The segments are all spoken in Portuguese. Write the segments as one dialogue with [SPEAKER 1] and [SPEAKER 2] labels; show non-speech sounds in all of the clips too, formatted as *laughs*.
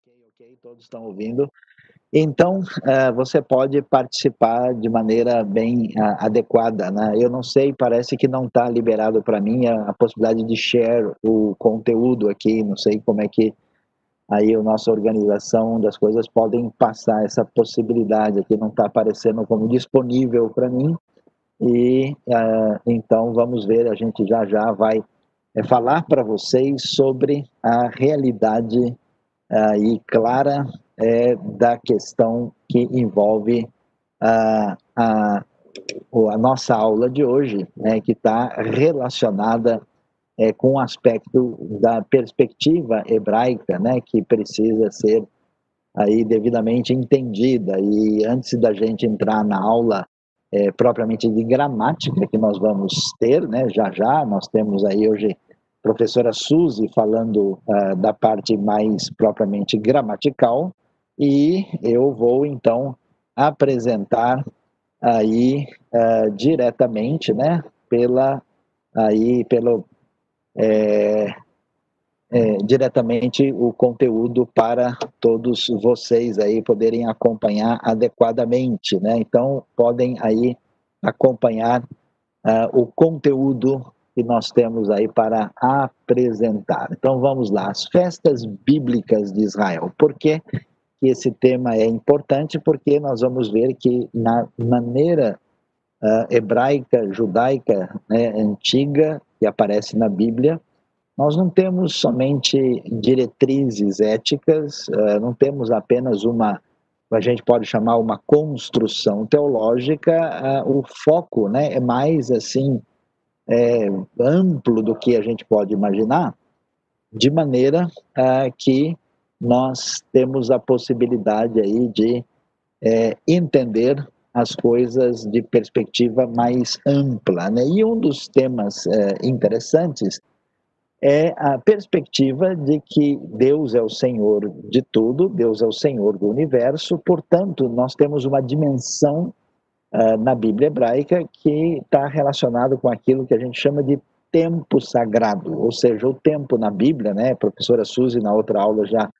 [SPEAKER 1] Ok, ok, todos estão ouvindo. Então, uh, você pode participar de maneira bem uh, adequada, né? Eu não sei, parece que não está liberado para mim a, a, possibilidade de share o conteúdo aqui, não sei como é que aí a nossa organização das coisas podem passar essa possibilidade aqui, não está aparecendo como disponível para mim, e uh, então vamos ver, a gente já já vai falar para vocês sobre a realidade aí clara é, da questão que envolve a, a, a nossa aula de hoje, né, que está relacionada é, com o aspecto da perspectiva hebraica, né, que precisa ser aí devidamente entendida. E antes da gente entrar na aula é, propriamente de gramática que nós vamos ter, né, já já, nós temos aí hoje professora Suzy falando uh, da parte mais propriamente gramatical e eu vou então apresentar aí uh, diretamente, né, pela aí pelo é, é, diretamente o conteúdo para todos vocês aí poderem acompanhar adequadamente, né? Então podem aí acompanhar uh, o conteúdo que nós temos aí para apresentar. Então vamos lá, as festas bíblicas de Israel. Por que, esse tema é importante? Porque nós vamos ver que na maneira uh, hebraica, judaica, né, antiga, que aparece na Bíblia, nós não temos somente diretrizes éticas, uh, não temos apenas uma a gente pode chamar uma construção teológica, uh, o foco né, é mais assim é, amplo do que a gente pode imaginar, de maneira ah, que nós temos a possibilidade aí de é, entender as coisas de perspectiva mais ampla. Né? E um dos temas é, interessantes é a perspectiva de que Deus é o Senhor de tudo, Deus é o Senhor do universo, portanto, nós temos uma dimensão uh, na Bíblia hebraica que está relacionado com aquilo que a gente chama de tempo sagrado, ou seja, o tempo na Bíblia, né? A professora Suzy na outra aula já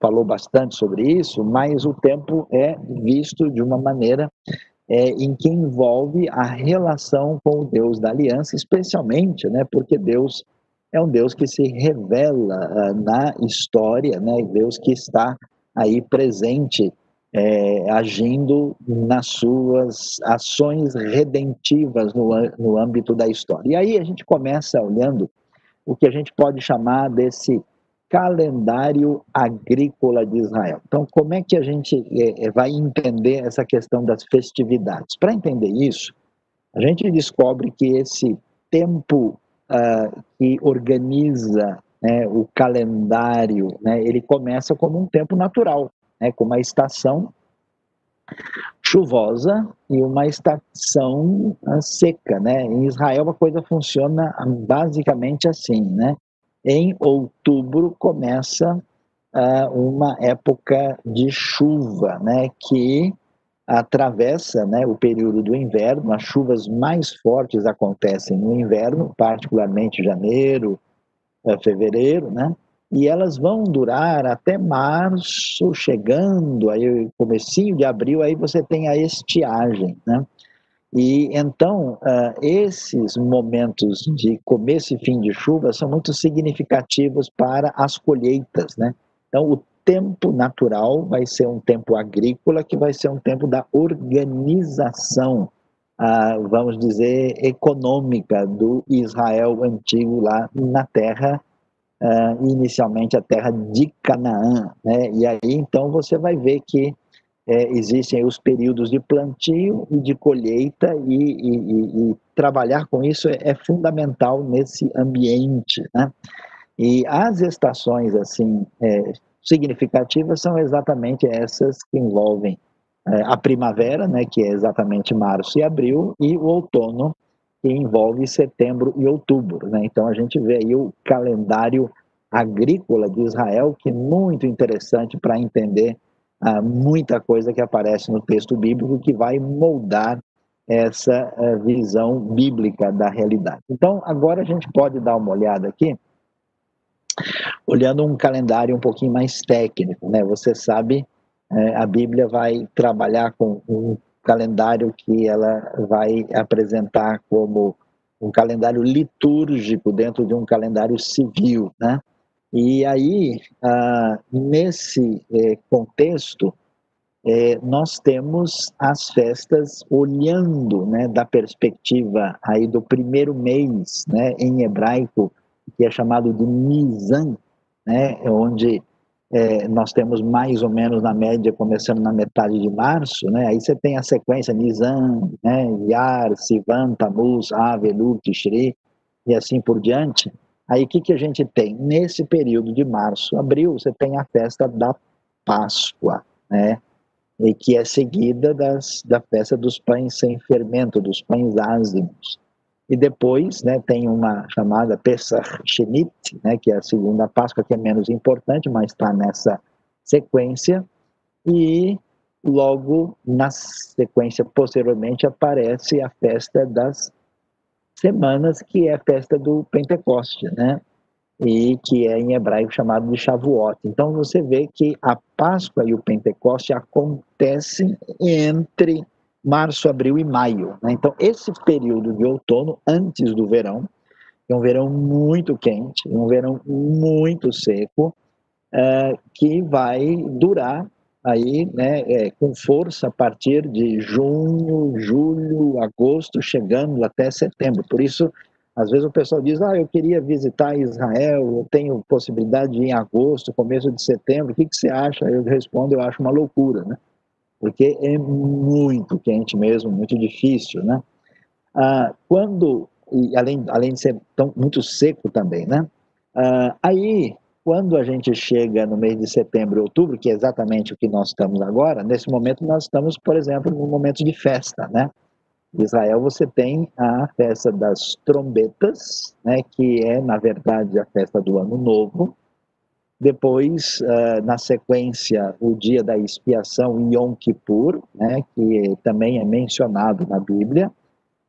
[SPEAKER 1] falou bastante sobre isso, mas o tempo é visto de uma maneira é, em que envolve a relação com o Deus da aliança, especialmente, né? Porque Deus é um Deus que se revela uh, na história, né? Deus que está aí presente é, agindo nas suas ações redentivas no, no âmbito da história. E aí a gente começa olhando o que a gente pode chamar desse calendário agrícola de Israel. Então, como é que a gente é, é vai entender essa questão das festividades? Para entender isso, a gente descobre que esse tempo uh, que organiza né, o calendário, né, ele começa como um tempo natural né, com uma estação chuvosa e uma estação ah, seca, né? Em Israel a coisa funciona basicamente assim, né? Em outubro começa uh, uma época de chuva, né? Que atravessa né, o período do inverno, as chuvas mais fortes acontecem no inverno, particularmente janeiro, uh, fevereiro, né? E elas vão durar até março, chegando aí comecinho de abril, aí você tem a estiagem, né? E então uh, esses momentos de começo e fim de chuva são muito significativos para as colheitas, né? Então o tempo natural vai ser um tempo agrícola que vai ser um tempo da organização, uh, vamos dizer, econômica do Israel antigo lá na terra uh, inicialmente a terra de Canaã, né? E aí então você vai ver que é, existem os períodos de plantio e de colheita e, e, e trabalhar com isso é, é, fundamental nesse ambiente, né? E as estações assim é, significativas são exatamente essas que envolvem é, a primavera, né, que é exatamente março e abril, e o outono, envolve setembro e outubro. Né? Então a gente vê aí o calendário agrícola de Israel, que é muito interessante para entender ah, muita coisa que aparece no texto bíblico que vai moldar essa ah, visão bíblica da realidade. Então agora a gente pode dar uma olhada aqui olhando um calendário um pouquinho mais técnico, né? Você sabe, é, a Bíblia vai trabalhar com um calendário que ela vai apresentar como um calendário litúrgico dentro de um calendário civil, né? E aí, ah, nesse eh, contexto, eh, nós temos as festas olhando, né, da perspectiva aí do primeiro mês, né, em hebraico, que é chamado de Nisan, né, onde é, nós temos mais ou menos na média, começando na metade de março, né? Aí você tem a sequência Nisan, né? Yar, Sivan, Tamuz, Ave, Lu, Tishri, e assim por diante. Aí o que, que a gente tem? Nesse período de março, abril, você tem a festa da Páscoa, né? E que é seguida das, da festa dos pães sem fermento, dos pães ázimos. E depois né, tem uma chamada Pesach Shenit, né, que é a segunda Páscoa, que é menos importante, mas está nessa sequência. E logo na sequência, posteriormente, aparece a festa das semanas, que é a festa do Pentecoste, né? E que é em hebraico chamado de Shavuot. Então você vê que a Páscoa e o Pentecoste acontecem entre março, abril e maio. Né? Então, esse período de outono, antes do verão, é um verão muito quente, um verão muito seco, é, que vai durar aí, né, é, com força a partir de junho, julho, agosto, chegando até setembro. Por isso, às vezes o pessoal diz, ah, eu queria visitar Israel, eu tenho possibilidade de ir em agosto, começo de setembro, o que, que você acha? Eu respondo, eu acho uma loucura, né? Porque é muito quente mesmo, muito difícil, né? Ah, quando, além, além de ser tão, muito seco também, né? Ah, aí, quando a gente chega no mês de setembro e outubro, que é exatamente o que nós estamos agora, nesse momento nós estamos, por exemplo, no momento de festa, né? Em Israel você tem a festa das trombetas, né, que é, na verdade, a festa do Ano Novo, depois, uh, na sequência, o dia da expiação, Yom Kippur, né, que também é mencionado na Bíblia.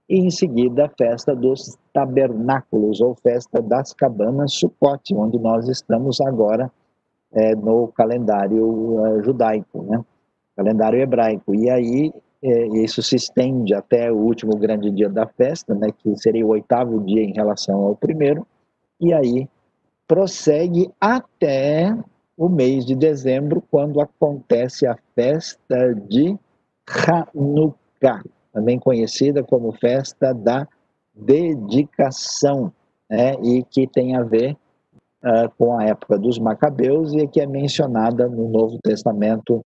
[SPEAKER 1] E em seguida, a festa dos tabernáculos, ou festa das cabanas Sukkot, onde nós estamos agora é, no calendário uh, judaico, né, calendário hebraico. E aí, é, isso se estende até o último grande dia da festa, né, que seria o oitavo dia em relação ao primeiro. E aí, prossegue até o mês de dezembro, quando acontece a festa de Hanukkah, também conhecida como festa da dedicação, né, e que tem a ver uh, com a época dos Macabeus e que é mencionada no Novo Testamento,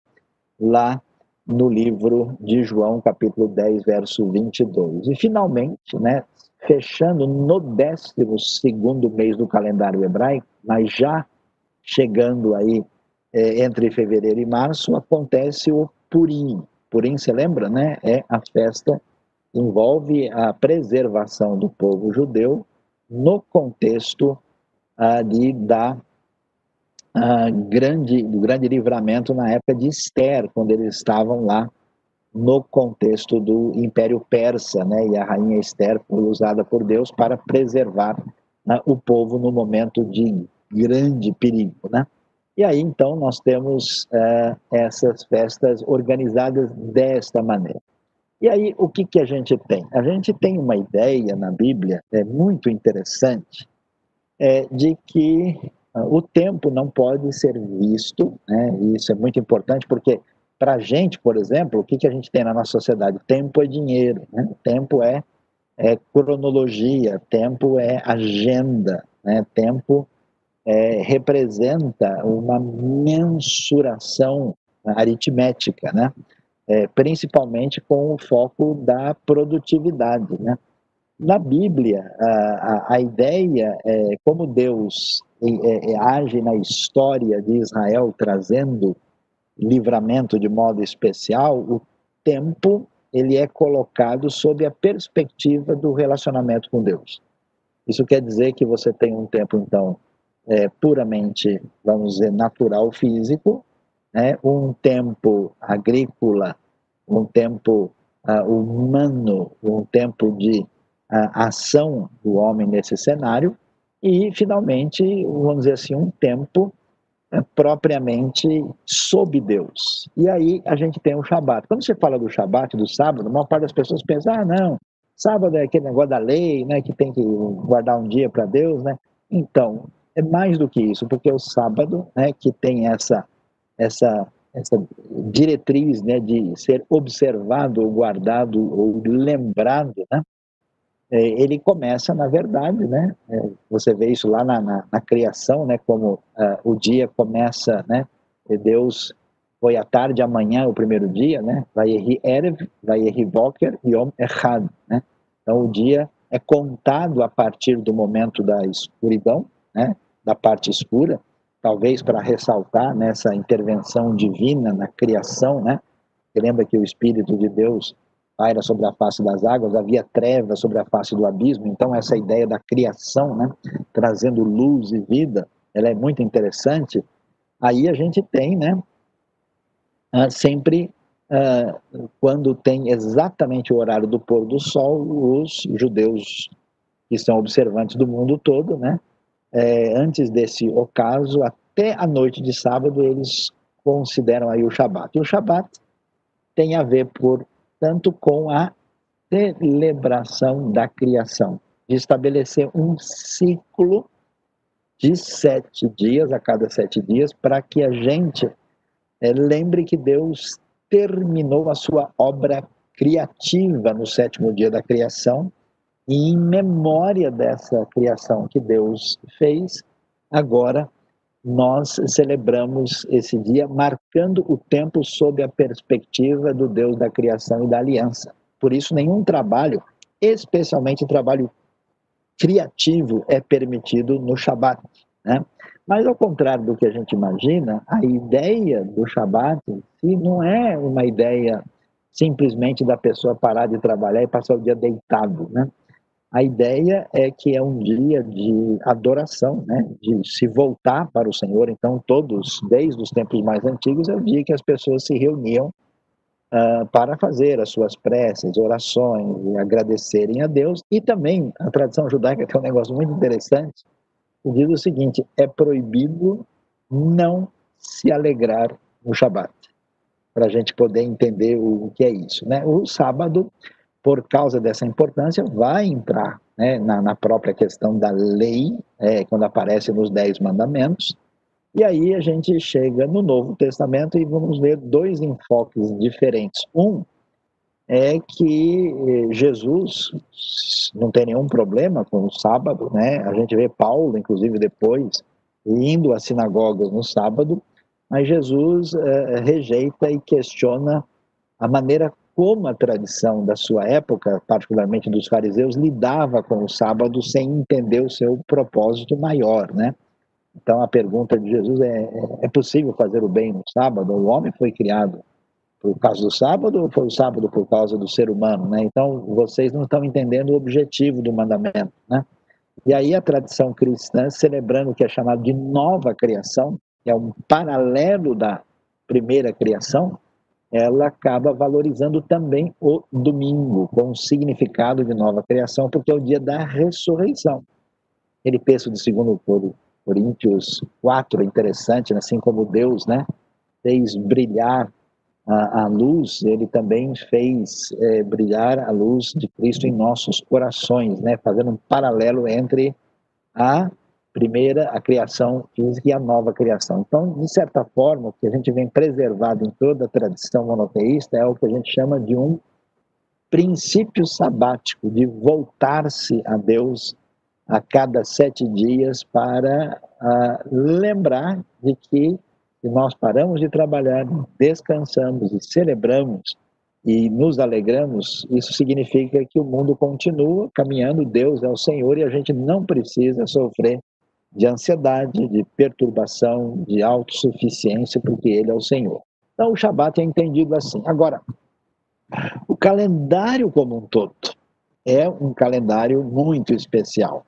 [SPEAKER 1] lá no livro de João, capítulo 10, verso 22. E finalmente, né, fechando no 12 mês do calendário hebraico, mas já chegando aí é, entre fevereiro e março, acontece o Purim. Purim, você lembra, né? É a festa envolve a preservação do povo judeu no contexto de, da ah, grande, do grande livramento na época de Esther, quando eles estavam lá no contexto do Império Persa, né? E a rainha Esther foi usada por Deus para preservar né, o povo no momento de grande perigo, né? E aí então nós temos é, essas festas organizadas desta maneira. E aí o que que a gente tem? A gente tem uma ideia na Bíblia é muito interessante é, de que uh, o tempo não pode ser visto, né? Isso é muito importante porque para a gente, por exemplo, o que, que a gente tem na nossa sociedade? Tempo é dinheiro, né? tempo é, é cronologia, tempo é agenda, né? tempo é, representa uma mensuração aritmética, né? É, principalmente com o foco da produtividade. Né? Na Bíblia, a, a, a ideia é como Deus é, é, age na história de Israel, trazendo livramento de modo especial, o tempo ele é colocado sob a perspectiva do relacionamento com Deus. Isso quer dizer que você tem um tempo, então, é, puramente, vamos dizer, natural, físico, né? um tempo agrícola, um tempo uh, humano, um tempo de uh, ação do homem nesse cenário, e, finalmente, vamos dizer assim, um tempo é, propriamente sob Deus. E aí a gente tem o Shabat. Quando você fala do Shabat, do sábado, a maior parte das pessoas pensa, ah, não, sábado é aquele negócio da lei, né, que tem que guardar um dia para Deus, né? Então, é mais do que isso, porque o sábado, né, que tem essa, essa, essa diretriz, né, de ser observado, ou guardado, ou lembrado, né? É, ele começa, na verdade, né? É, você vê isso lá na, na, na criação, né? Como uh, o dia começa, né? Deus foi à tarde, amanhã, o primeiro dia, né? Vai Erev, vai Boker, Yom Echad, né? Então o dia é contado a partir do momento da escuridão, né? Da parte escura, talvez para ressaltar nessa intervenção divina na criação, né? lembra que o Espírito de Deus paira sobre a face das águas, havia trevas sobre a face do abismo. Então, essa ideia da criação, né, trazendo luz e vida, ela é muito interessante. Aí a gente tem, né, ah, sempre uh, quando tem exatamente o horário do pôr do sol, os judeus que são observantes do mundo todo, né, é, antes desse ocaso, até a noite de sábado, eles consideram aí o Shabat. E o Shabat tem a ver por tanto com a celebração da criação, de estabelecer um ciclo de sete dias, a cada sete dias, para que a gente é, lembre que Deus terminou a sua obra criativa no sétimo dia da criação, e em memória dessa criação que Deus fez, agora nós celebramos esse dia marcando o tempo sob a perspectiva do Deus da criação e da aliança. Por isso, nenhum trabalho, especialmente trabalho criativo, é permitido no Shabat. Né? Mas, ao contrário do que a gente imagina, a ideia do Shabat não é uma ideia simplesmente da pessoa parar de trabalhar e passar o dia deitado. Né? A ideia é que é um dia de adoração, né? de se voltar para o Senhor. Então, todos, desde os tempos mais antigos, é o dia que as pessoas se reuniam uh, para fazer as suas preces, orações e agradecerem a Deus. E também a tradição judaica tem um negócio muito interessante, que diz o seguinte: é proibido não se alegrar no Shabat, para a gente poder entender o que é isso. Né? O sábado por causa dessa importância, vai entrar né, na, na, própria questão da lei, é, quando aparece nos Dez Mandamentos. E aí a gente chega no Novo Testamento e vamos ver dois enfoques diferentes. Um é que eh, Jesus não tem nenhum problema com o sábado, né? A gente vê Paulo, inclusive depois, indo às sinagogas no sábado, mas Jesus é, rejeita e questiona a maneira como a tradição da sua época, particularmente dos fariseus, lidava com o sábado sem entender o seu propósito maior, né? Então a pergunta de Jesus é: é, é possível fazer o bem no sábado? O homem foi criado por causa do sábado ou foi o sábado por causa do ser humano, né? Então vocês não estão entendendo o objetivo do mandamento, né? E aí a tradição cristã celebrando o que é chamado de nova criação, que é um paralelo da primeira criação, ela acaba valorizando também o domingo, com o significado de nova criação, porque é o dia da ressurreição. Ele pensa de 2 Coríntios 4, é interessante, né? assim como Deus né, fez brilhar a, a luz, ele também fez é, brilhar a luz de Cristo em nossos corações, né? fazendo um paralelo entre a primeira, a criação física e a nova criação. Então, de certa forma, o que a gente vem preservado em toda a tradição monoteísta é o que a gente chama de um princípio sabático, de voltar-se a Deus a cada sete dias para uh, lembrar de que nós paramos de trabalhar, descansamos e celebramos e nos alegramos, isso significa que o mundo continua caminhando, Deus é o Senhor e a gente não precisa sofrer de ansiedade, de perturbação, de autossuficiência, porque ele é o Senhor. Então o Shabat é entendido assim. Agora, o calendário como um todo é um calendário muito especial,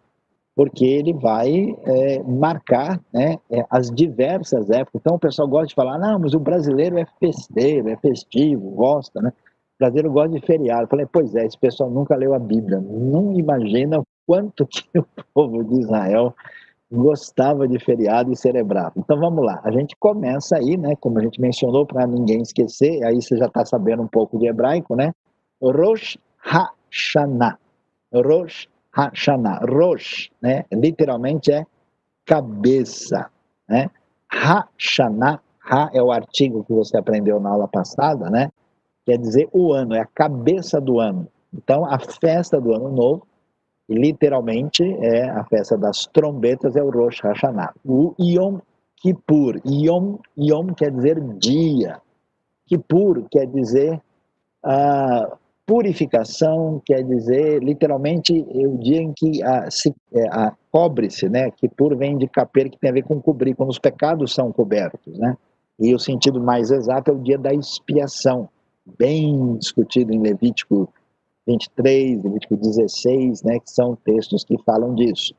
[SPEAKER 1] porque ele vai é, marcar né, é, as diversas épocas. Então o pessoal gosta de falar, não, mas o brasileiro é festeiro, é festivo, gosta, né? O brasileiro gosta de feriado. Eu falei, pois é, esse pessoal nunca leu a Bíblia, não imagina quanto que o povo de Israel gostava de feriado e celebrava. Então vamos lá, a gente começa aí, né, como a gente mencionou, para ninguém esquecer, aí você já está sabendo um pouco de hebraico, né? Rosh Hashanah. Rosh Hashanah. Rosh, né, literalmente é cabeça, né? Hashanah, Ha é o artigo que você aprendeu na aula passada, né? Quer dizer o ano, é a cabeça do ano. Então, a festa do ano novo literalmente é a festa das trombetas, é o Rosh Hashanah. O Yom Kippur, Yom, Yom quer dizer dia, Kippur quer dizer a purificação, quer dizer literalmente o dia em que a, se, é, a cobre-se, né? Kippur vem de caper, que tem a ver com cobrir, quando os pecados são cobertos, né? E o sentido mais exato é o dia da expiação, bem discutido em Levítico 23, Levítico 16, né, que são textos que falam disso.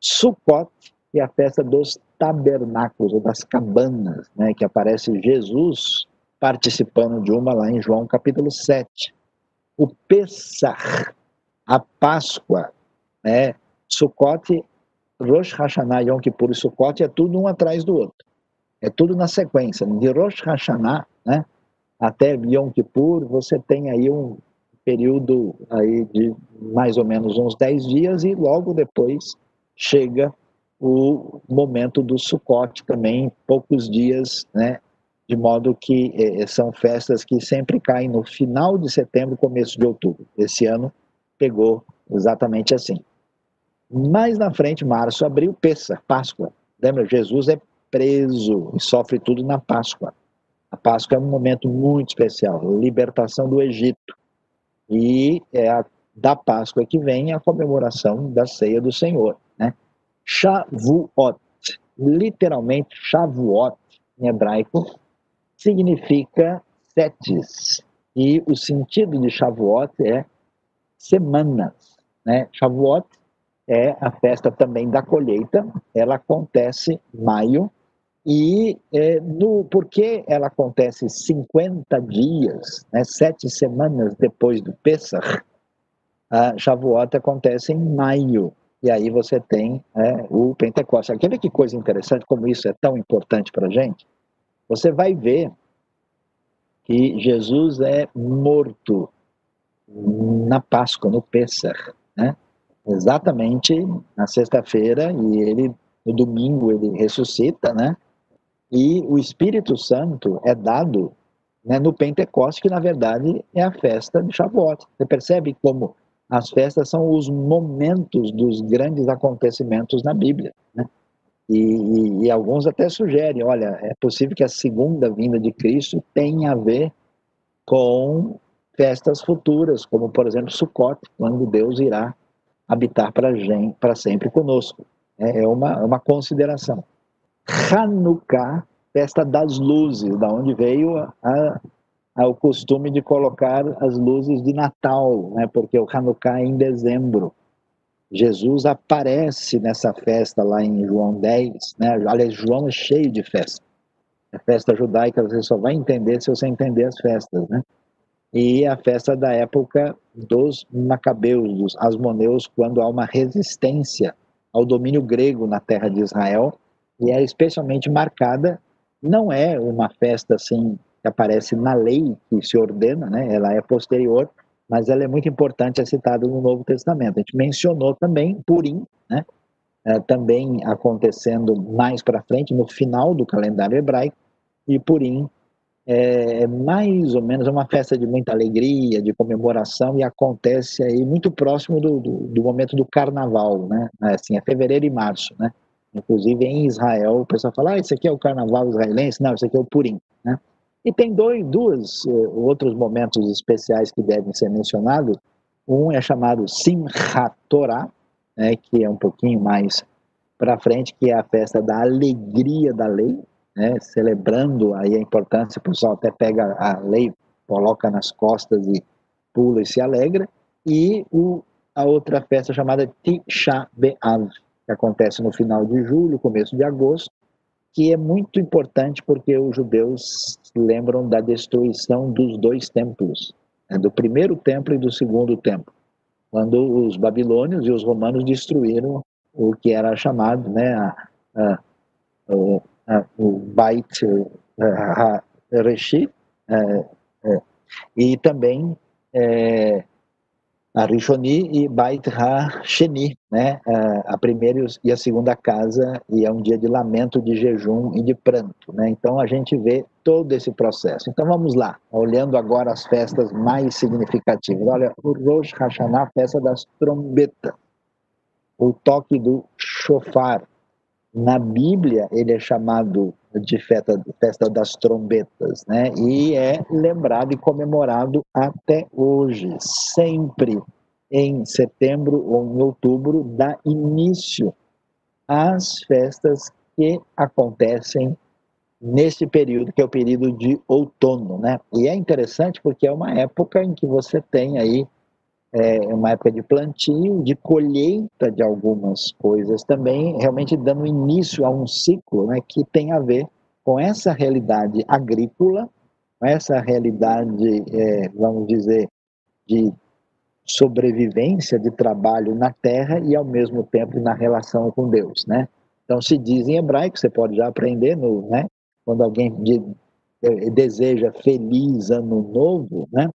[SPEAKER 1] Sukkot, é a festa dos tabernáculos, ou das cabanas, né, que aparece Jesus participando de uma lá em João capítulo 7. O Pessah, a Páscoa, né, Sukkot, Rosh Hashanah, Yom Kippur e Sukkot é tudo um atrás do outro. É tudo na sequência. De Rosh Hashanah né, até Yom Kippur, você tem aí um, período aí de mais ou menos uns 10 dias e logo depois chega o momento do Sukkot também, poucos dias, né? De modo que eh, são festas que sempre caem no final de setembro, começo de outubro. Esse ano pegou exatamente assim. Mais na frente, março, abril, Pessa, Páscoa. Lembra? Jesus é preso e sofre tudo na Páscoa. A Páscoa é um momento muito especial, libertação do Egito. E é a, da Páscoa que vem a comemoração da ceia do Senhor. Né? Shavuot, literalmente Shavuot em hebraico, significa setes. E o sentido de Shavuot é semanas. Né? Shavuot é a festa também da colheita, ela acontece em maio, e é, no, porque ela acontece 50 dias, né, sete semanas depois do Pesach, a Shavuot acontece em maio. E aí você tem é, o Pentecostes. Quer ver que coisa interessante, como isso é tão importante para a gente? Você vai ver que Jesus é morto na Páscoa, no Pesach, né? exatamente na sexta-feira, e ele no domingo ele ressuscita, né? E o Espírito Santo é dado né, no Pentecoste, que na verdade é a festa de Shavuot. Você percebe como as festas são os momentos dos grandes acontecimentos na Bíblia. Né? E, e, e, alguns até sugerem, olha, é possível que a segunda vinda de Cristo tenha a ver com festas futuras, como por exemplo Sukkot, quando Deus irá habitar para sempre conosco. É, é uma, uma consideração. Hanukkah, festa das luzes, da onde veio a, a, o costume de colocar as luzes de Natal, né? porque o Hanukkah é em dezembro. Jesus aparece nessa festa lá em João 10, né? aliás, João é cheio de festa. A festa judaica você só vai entender se você entender as festas, né? E a festa da época dos macabeus, dos asmoneus, quando há uma resistência ao domínio grego na terra de Israel, e é especialmente marcada, não é uma festa assim que aparece na lei que se ordena, né? ela é posterior, mas ela é muito importante, é citada no Novo Testamento. A gente mencionou também Purim, né? É, também acontecendo mais para frente, no final do calendário hebraico, e Purim é, é mais ou menos uma festa de muita alegria, de comemoração, e acontece aí muito próximo do, do, do momento do carnaval, né? Assim, é fevereiro e março, né? Inclusive em Israel, o pessoal fala, ah, esse aqui é o carnaval israelense, não, esse aqui é o Purim, né? E tem dois, duas uh, outros momentos especiais que devem ser mencionados. Um é chamado Simchat Torah, né, que é um pouquinho mais para frente, que é a festa da alegria da lei, né, celebrando aí a importância, o pessoal até pega a lei, coloca nas costas e pula e se alegra. E o, a outra festa chamada Tisha B'Av, que acontece no final de julho, começo de agosto, que é muito importante porque os judeus lembram da destruição dos dois templos, né, do primeiro templo e do segundo templo. quando os babilônios e os romanos destruíram o que era chamado, né, a, a, a, o Beit Reshi, é, é, e também é, a Rishoni e Bait Ha-Sheni, né? a primeira e a segunda casa, e é um dia de lamento, de jejum e de pranto. Né? Então a gente vê todo esse processo. Então vamos lá, olhando agora as festas mais significativas. Olha, o Rosh Hashanah, festa das trombetas, o toque do shofar. Na Bíblia ele é chamado de festa, festa das trombetas, né? E é lembrado e comemorado até hoje, sempre em setembro ou em outubro dá início às festas que acontecem nesse período que é o período de outono, né? E é interessante porque é uma época em que você tem aí é uma época de plantio, de colheita de algumas coisas também, realmente dando início a um ciclo né, que tem a ver com essa realidade agrícola, com essa realidade, é, vamos dizer, de sobrevivência, de trabalho na terra e ao mesmo tempo na relação com Deus, né? Então se diz em hebraico, você pode já aprender no, né? Quando alguém de, é, deseja feliz ano novo, né?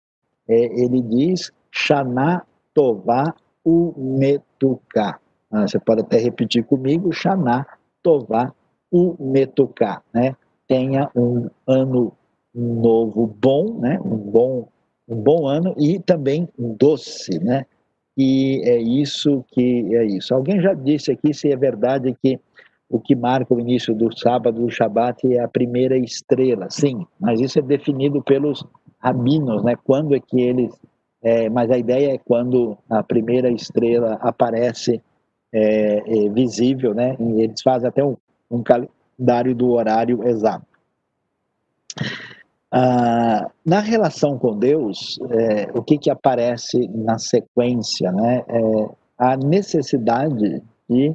[SPEAKER 1] É, ele diz Shana Tová Umetuká. Ah, você pode até repetir comigo, Shana Tová Umetuká, né? Tenha um ano novo bom, né? Um bom um bom ano e também doce, né? E é isso que é isso. Alguém já disse aqui se é verdade que o que marca o início do sábado, do Shabat, é a primeira estrela. Sim, mas isso é definido pelos rabinos, né? Quando é que eles é, mas a ideia é quando a primeira estrela aparece é, é, visível, né? E eles fazem até um, um calendário do horário exato. Ah, na relação com Deus, é, o que, que aparece na sequência, né? É a necessidade de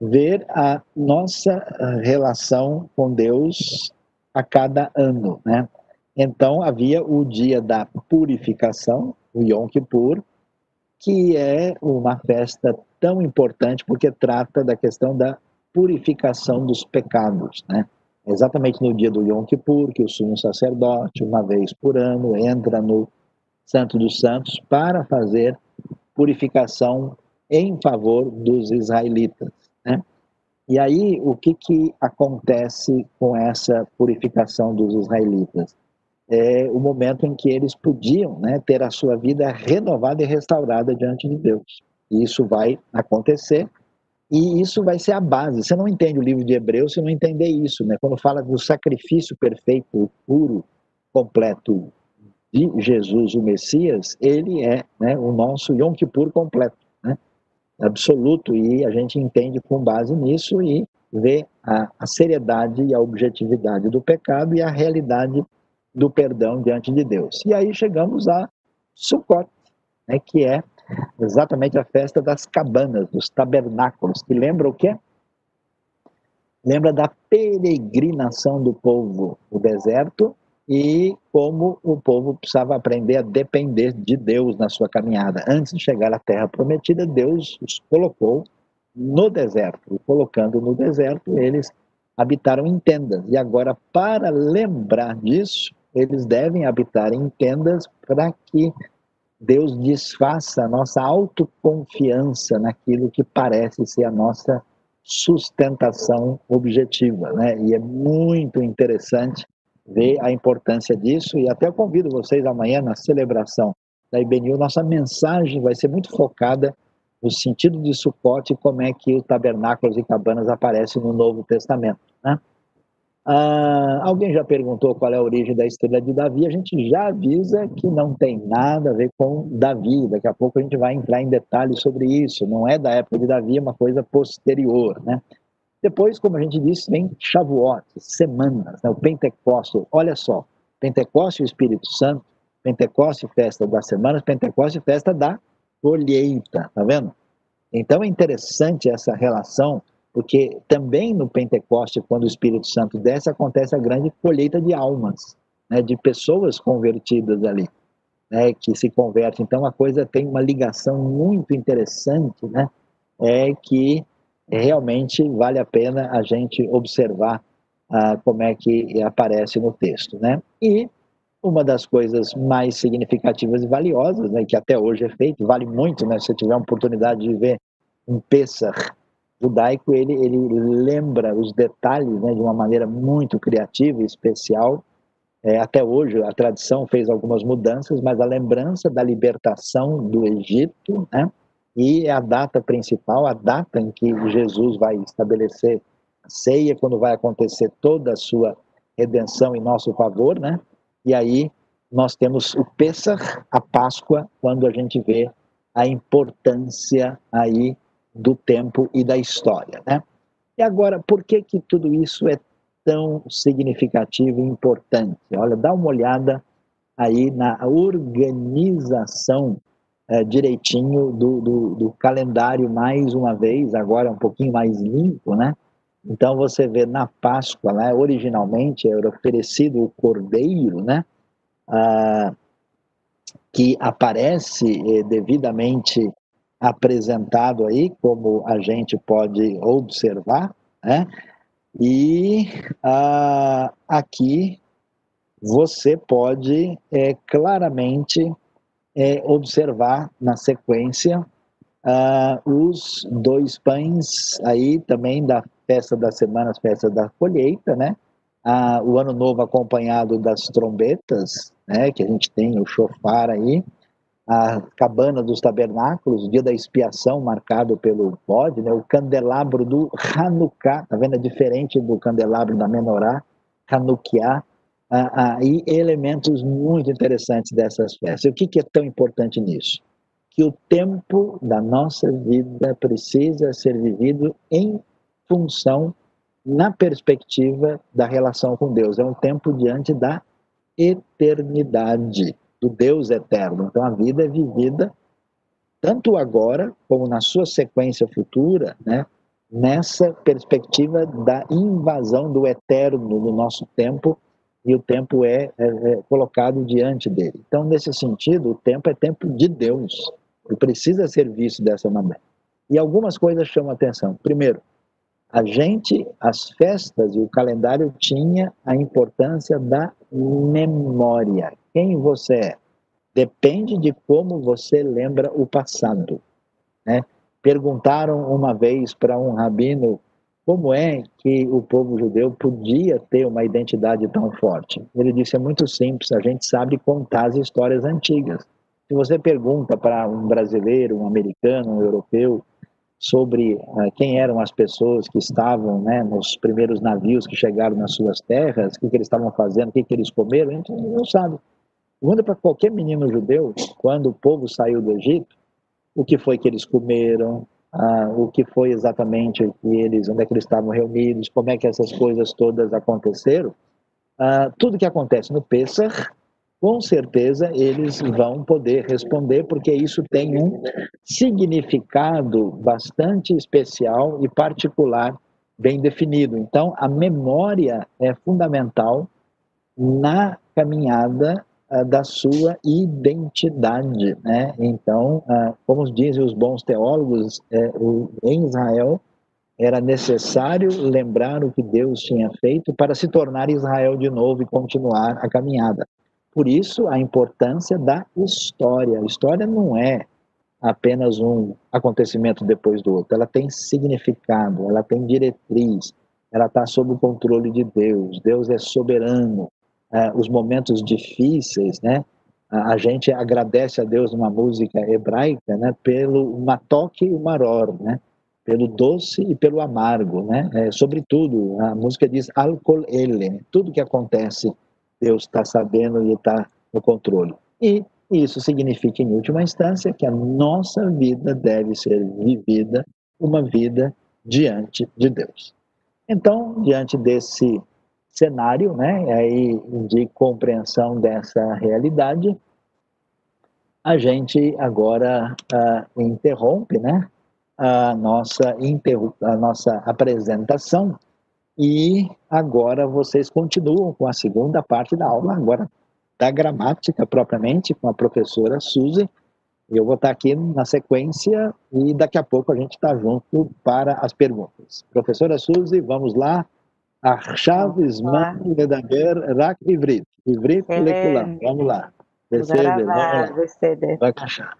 [SPEAKER 1] ver a nossa relação com Deus a cada ano, né? Então havia o dia da purificação, o Yom Kippur, que é uma festa tão importante porque trata da questão da purificação dos pecados, né? Exatamente no dia do Yom Kippur, que o sumo sacerdote, uma vez por ano, entra no Santo dos Santos para fazer purificação em favor dos israelitas, né? E aí, o que, que acontece com essa purificação dos israelitas? É, o momento em que eles podiam né, ter a sua vida renovada e restaurada diante de Deus. E isso vai acontecer e isso vai ser a base. Você não entende o livro de Hebreus se não entender isso. Né? Quando fala do sacrifício perfeito, puro, completo de Jesus, o Messias, ele é né, o nosso Yom Kippur completo, né? absoluto, e a gente entende com base nisso e vê a, a seriedade e a objetividade do pecado e a realidade do perdão diante de Deus. E aí chegamos a Sukkot, né, que é exatamente a festa das cabanas, dos tabernáculos, que lembra o quê? Lembra da peregrinação do povo no deserto e como o povo precisava aprender a depender de Deus na sua caminhada. Antes de chegar à terra prometida, Deus os colocou no deserto. E colocando no deserto, eles habitaram em tendas. E agora, para lembrar disso, eles devem habitar em tendas para que Deus desfaça a nossa autoconfiança naquilo que parece ser a nossa sustentação objetiva, né? E é muito interessante ver a importância disso e até convido vocês amanhã na celebração da IBNU, nossa mensagem vai ser muito focada no sentido de suporte e como é que os tabernáculos e cabanas aparecem no Novo Testamento, né? Ah, alguém já perguntou qual é a origem da estrela de Davi? A gente já avisa que não tem nada a ver com Davi. Daqui a pouco a gente vai entrar em detalhes sobre isso. Não é da época de Davi, é uma coisa posterior, né? Depois, como a gente disse, vem Shavuot, semanas, né? o Pentecostes. Olha só, Pentecostes o Espírito Santo, Pentecostes festa das semanas, Pentecostes festa da colheita, tá vendo? Então é interessante essa relação porque também no Pentecoste, quando o Espírito Santo desce, acontece a grande colheita de almas, né, de pessoas convertidas ali. né, que se converte. Então a coisa tem uma ligação muito interessante, né, é que realmente vale a pena a gente observar ah, como é que aparece no texto, né? E uma das coisas mais significativas e valiosas, né, que até hoje é feito, vale muito, né, se tiver a oportunidade de ver um Pesach judaico, ele, ele lembra os detalhes né, de uma maneira muito criativa e especial. É, até hoje, a tradição fez algumas mudanças, mas a lembrança da libertação do Egito, né, e a data principal, a data em que Jesus vai estabelecer a ceia, quando vai acontecer toda a sua redenção em nosso favor, né? E aí nós temos o Pesach, a Páscoa, quando a gente vê a importância aí do tempo e da história, né? E agora, por que que tudo isso é tão significativo e importante? Olha, dá uma olhada aí na organização é, direitinho do, do, do, calendário mais uma vez, agora um pouquinho mais limpo, né? Então você vê na Páscoa, né, originalmente era oferecido o cordeiro, né? Ah, que aparece eh, devidamente apresentado aí, como a gente pode observar, né? E ah, aqui você pode é, claramente é, observar na sequência uh, os dois pães aí também da festa das semanas, festa da colheita, né? Uh, o ano novo acompanhado das trombetas, né? Que a gente tem o chofar aí, a cabana dos tabernáculos, o dia da expiação marcado pelo bode, né? O candelabro do Hanukkah, tá vendo? É diferente do candelabro da Menorá, Hanukkah, ah, ah, e elementos muito interessantes dessas festas. O que, que é tão importante nisso? Que o tempo da nossa vida precisa ser vivido em função, na perspectiva da relação com Deus. É um tempo diante da eternidade, do Deus eterno. Então a vida é vivida tanto agora como na sua sequência futura, né? nessa perspectiva da invasão do eterno no nosso tempo e o tempo é, é, é, colocado diante dele. Então, nesse sentido, o tempo é tempo de Deus e precisa ser visto dessa maneira. E algumas coisas chamam a atenção. Primeiro, a gente, as festas e o calendário tinha a importância da memória. Quem você é depende de como você lembra o passado. Né? Perguntaram uma vez para um rabino como é que o povo judeu podia ter uma identidade tão forte? Ele disse: é muito simples, a gente sabe contar as histórias antigas. Se você pergunta para um brasileiro, um americano, um europeu, sobre uh, quem eram as pessoas que estavam né, nos primeiros navios que chegaram nas suas terras, o que, que eles estavam fazendo, o que, que eles comeram, a gente não sabe. Manda para qualquer menino judeu, quando o povo saiu do Egito, o que foi que eles comeram, ah, o que foi exatamente que eles, onde é que eles estavam reunidos, como é que essas coisas todas aconteceram. Ah, tudo que acontece no Pesach, com certeza eles vão poder responder, porque isso tem um significado bastante especial e particular, bem definido. Então, a memória é fundamental na caminhada da sua identidade, né? Então, ah, como dizem os bons teólogos, é, em Israel era necessário lembrar o que Deus tinha feito para se tornar Israel de novo e continuar a caminhada. Por isso, a importância da história. A história não é apenas um acontecimento depois do outro, ela tem significado, ela tem diretriz, ela está sob o controle de Deus. Deus é soberano, é, os momentos difíceis, né? A, gente agradece a Deus numa música hebraica, né? Pelo matoque e o maror, né? Pelo doce e pelo amargo, né? É, sobretudo, a música diz alcool ele, tudo que acontece, Deus está sabendo e está no controle. E isso significa, em última instância, que a nossa vida deve ser vivida uma vida diante de Deus. Então, diante desse cenário, né, aí de compreensão dessa realidade, a gente agora uh, interrompe, né, a nossa, a nossa apresentação e agora vocês continuam com a segunda parte da aula, agora da gramática propriamente com a professora Suzy. Eu vou estar aqui na sequência e daqui a pouco a gente está junto para as perguntas. Professora Suzy, vamos lá. עכשיו זמן לדבר רק עברית, עברית לכולם, vamos lá.
[SPEAKER 2] Beseder, vamos lá.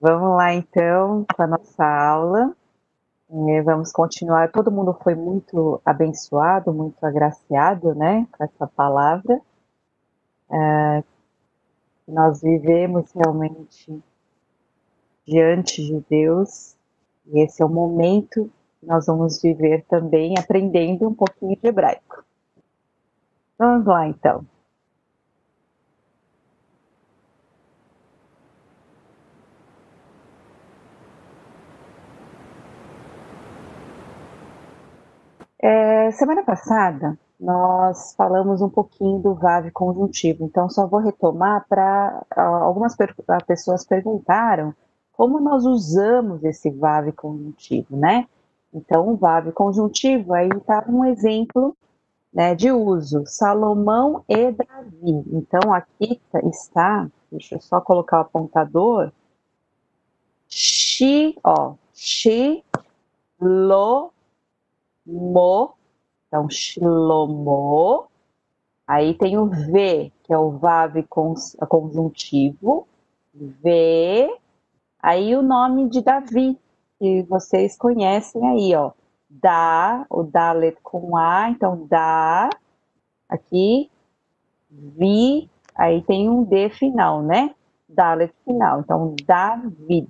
[SPEAKER 2] Vamos lá então com a nossa aula. É, vamos continuar. Todo mundo foi muito abençoado, muito agraciado, né, com essa palavra. É, nós vivemos realmente diante de Deus e esse é o momento que nós vamos viver também aprendendo um pouquinho de hebraico. Vamos lá então. É, semana passada nós falamos um pouquinho do VAV conjuntivo, então só vou retomar para algumas per pessoas perguntaram como nós usamos esse VAV conjuntivo, né? Então o VAV conjuntivo aí está um exemplo né, de uso, Salomão e Davi. Então aqui tá, está, deixa eu só colocar o apontador, Shi, ó, Shi, Lo, Mo, então Shlomo. Aí tem o V, que é o Vav conjuntivo. V. Aí o nome de Davi, que vocês conhecem aí, ó. Da, o Dalet com A, então Da. Aqui, Vi, aí tem um D final, né? Dalet final. Então, David.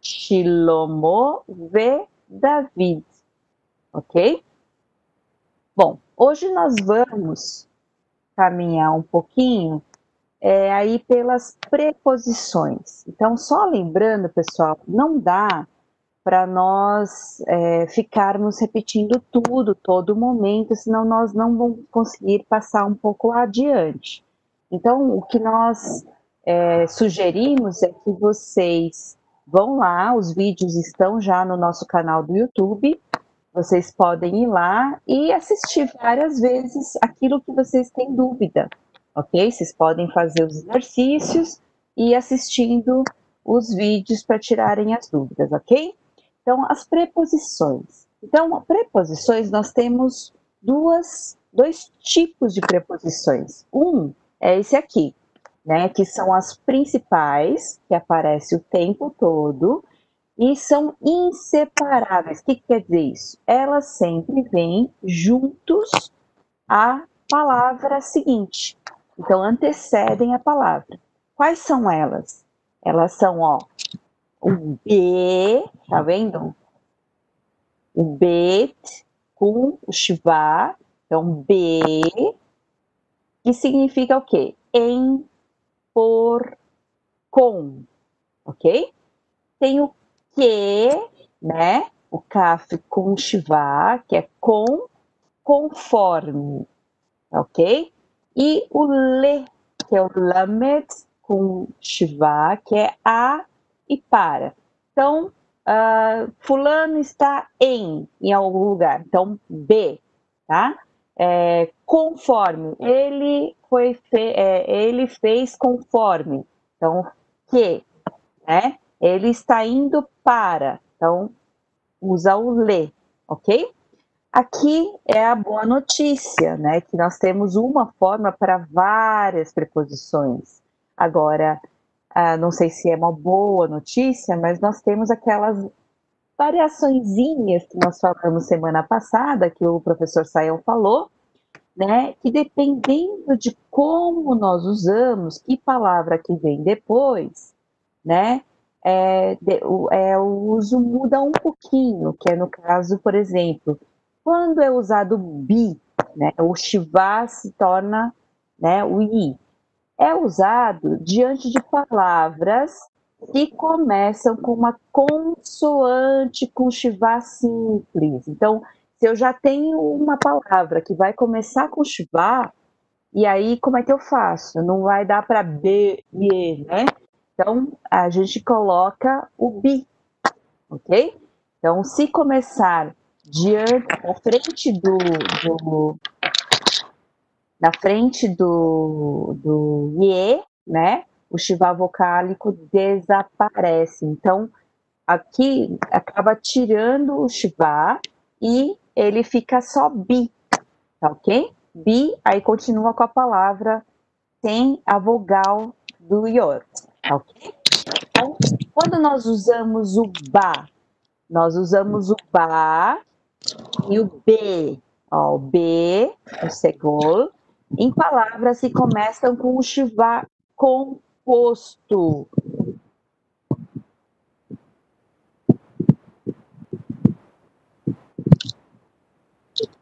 [SPEAKER 2] Shilomo, V, David ok? Bom, hoje nós vamos caminhar um pouquinho é, aí pelas preposições. Então, só lembrando, pessoal, não dá para nós é, ficarmos repetindo tudo, todo momento, senão nós não vamos conseguir passar um pouco adiante. Então, o que nós é, sugerimos é que vocês vão lá, os vídeos estão já no nosso canal do YouTube, vocês podem ir lá e assistir várias vezes aquilo que vocês têm dúvida, ok? Vocês podem fazer os exercícios e assistindo os vídeos para tirarem as dúvidas, ok? Então, as preposições. Então, preposições, nós temos duas, dois tipos de preposições. Um é esse aqui, né, que são as principais, que aparece o tempo todo, e são inseparáveis. O que, que quer dizer isso? Elas sempre vêm juntos à palavra seguinte. Então, antecedem a palavra. Quais são elas? Elas são, ó, o B, tá vendo? O bet com o shva, então B, que significa o quê? Em, por, com, ok? Tem o que, né? O kaf com shiva, que é com, conforme, ok? E o le, que é o lamed com shiva, que é a e para. Então, uh, fulano está em, em algum lugar. Então, B, tá? É, conforme, ele foi fe é, ele fez conforme. Então, que, né? Ele está indo para. Então, usa o le, ok? Aqui é a boa notícia, né? Que nós temos uma forma para várias preposições. Agora, ah, não sei se é uma boa notícia, mas nós temos aquelas variaçõezinhas que nós falamos semana passada, que o professor Sayão falou, né? Que dependendo de como nós usamos, que palavra que vem depois, né? é, de, o, é, o uso muda um pouquinho, que é no caso, por exemplo, quando é usado bi, né, o shiva se torna né, o i. É usado diante de palavras que começam com uma consoante com shiva simples. Então, se eu já tenho uma palavra que vai começar com shiva, e aí como é que eu faço? Não vai dar para b e e, né? Então, a gente coloca o bi, ok? Então, se começar diante, à frente do, do na frente do, do ye, né? O Shiva vocálico desaparece. Então, aqui acaba tirando o Shiva e ele fica só bi, tá ok? Bi, aí continua com a palavra sem a vogal do yor, tá ok? Então, quando nós usamos o ba, nós usamos o ba e o b, ó, o b, o segol, em palavras que começam com o shiva composto.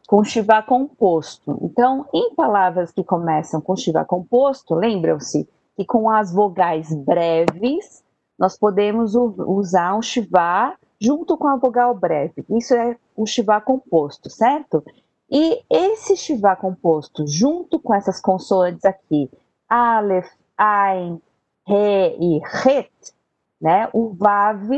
[SPEAKER 2] Com shiva composto. Então, em palavras que começam com shiva composto, lembram-se que com as vogais breves, nós podemos usar o shiva junto com a vogal breve. Isso é o shiva composto, certo? E esse shiva composto, junto com essas consoantes aqui, Aleph, Ain, Re e Het, né? O Vav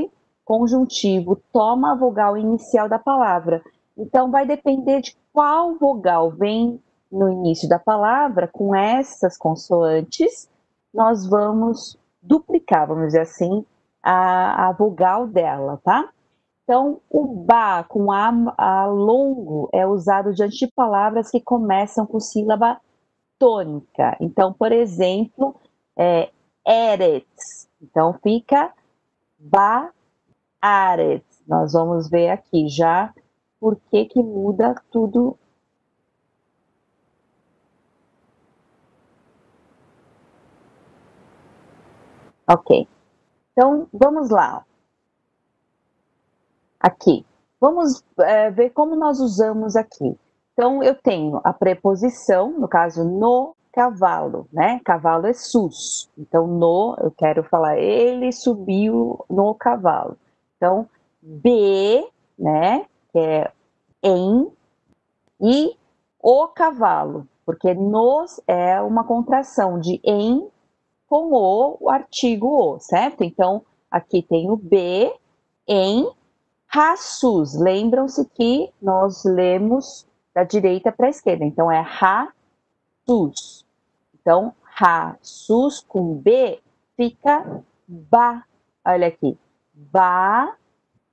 [SPEAKER 2] conjuntivo toma a vogal inicial da palavra. Então, vai depender de qual vogal vem no início da palavra, com essas consoantes, nós vamos duplicar, vamos dizer assim, a, a vogal dela, tá? Então, o ba com a, a longo é usado diante de palavras que começam com sílaba tônica. Então, por exemplo, é, eretz. Então, fica ba aretz. Nós vamos ver aqui já por que que muda tudo Ok. Então, vamos lá. Aqui. Vamos é, ver como nós usamos aqui. Então, eu tenho a preposição, no caso, no cavalo, né? Cavalo é sus. Então, no, eu quero falar, ele subiu no cavalo. Então, B, né? Que é em, e o cavalo, porque nos é uma contração de em com o, o artigo o, certo? Então, aqui tem o B em rasus. Lembram-se que nós lemos da direita para a esquerda. Então, é rasus. Então, rasus com B fica ba. Olha aqui. Ba,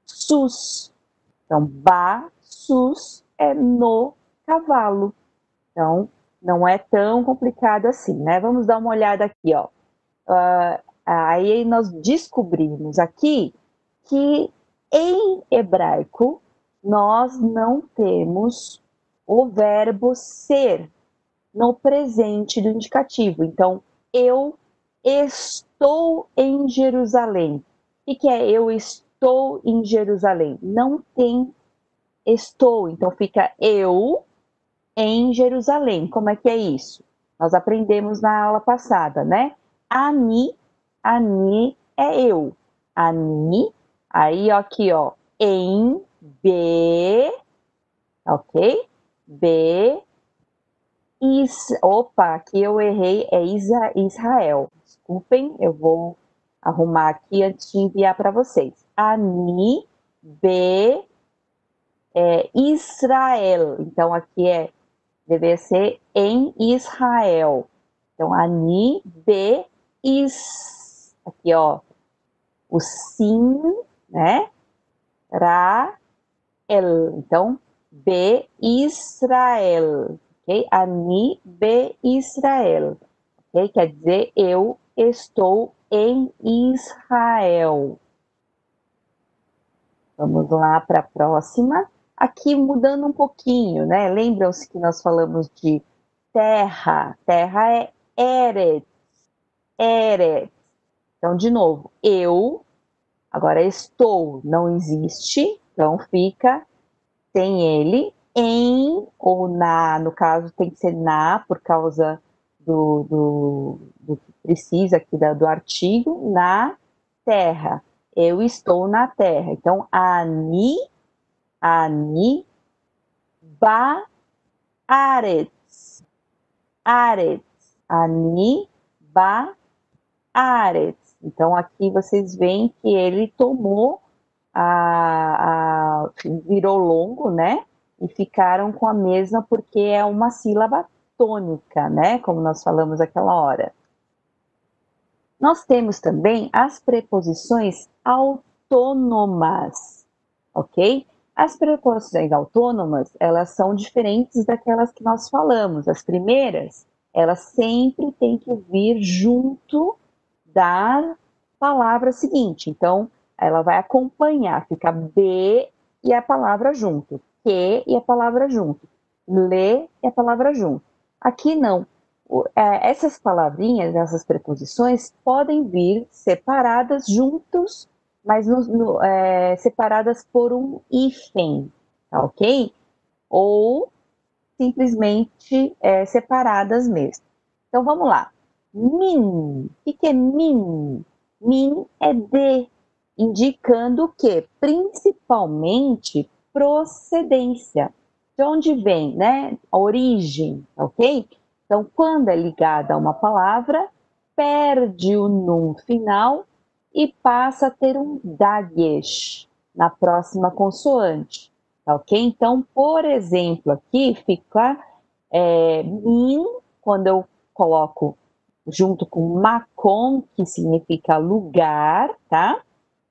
[SPEAKER 2] sus. Então, ba, sus é no cavalo. Então, não é tão complicado assim, né? Vamos dar uma olhada aqui, ó uh, aí nós descobrimos aqui que em hebraico nós não temos o verbo ser no presente do indicativo. Então, eu estou em Jerusalém. O que é eu estou em Jerusalém? Não tem estou, então fica eu em Jerusalém. Como é que é isso? Nós aprendemos na aula passada, né? Ani, ani é eu. Ani, aí aqui, ó, em B, ok? B, is, opa, aqui eu errei, é Israel. Desculpem, eu vou arrumar aqui antes de enviar para vocês. Ani, B, é Israel. Então aqui é, deve ser em Israel. Então, Ani, B, is, aqui ó, o sim, né? Ra, el. Então, B, Israel, ok? Ani, B, Israel, ok? Quer dizer, eu estou em Israel. Vamos lá para a próxima. Aqui mudando um pouquinho, né? Lembram-se que nós falamos de terra. Terra é Eretz Eretz. Então, de novo, eu, agora estou, não existe, então fica sem ele, em ou na, no caso tem que ser na, por causa do, do, do que precisa aqui da, do artigo, na terra. Eu estou na terra. Então, ani, ani, ba, aretz. Aretz. Ani, ba, Aretz. Então aqui vocês veem que ele tomou a, a virou longo, né? E ficaram com a mesma porque é uma sílaba tônica, né? Como nós falamos aquela hora. Nós temos também as preposições autônomas, ok? As preposições autônomas, elas são diferentes daquelas que nós falamos. As primeiras, elas sempre têm que vir junto da palavra seguinte. Então, ela vai acompanhar, fica B e a palavra junto, que e a palavra junto, lê e a palavra junto. Aqui não. É, essas palavrinhas, essas preposições, podem vir separadas juntos, mas no, no, é, separadas por um hífen, tá ok? Ou simplesmente é, separadas mesmo. Então vamos lá. Min. O que, é min? Min é de, indicando que? Principalmente procedência. De onde vem, né? A origem, ok? Então, quando é ligada a uma palavra, perde o num final e passa a ter um dagesh na próxima consoante, ok? Então, por exemplo, aqui fica é, min, quando eu coloco junto com makom, que significa lugar, tá?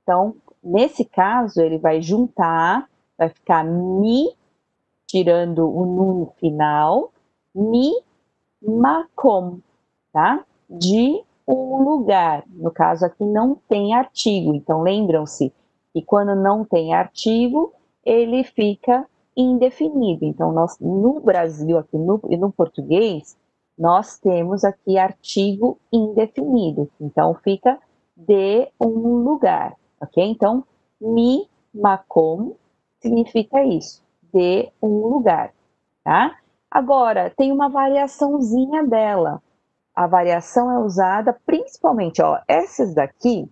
[SPEAKER 2] Então, nesse caso, ele vai juntar, vai ficar mi, tirando o nun final, mi makom, tá? De um lugar. No caso aqui não tem artigo, então lembram-se que quando não tem artigo, ele fica indefinido. Então, nós, no Brasil, aqui no, no português, nós temos aqui artigo indefinido. Então, fica de um lugar, ok? Então, mi makom significa isso, de um lugar, tá? Agora, tem uma variaçãozinha dela. A variação é usada principalmente, ó, essas daqui,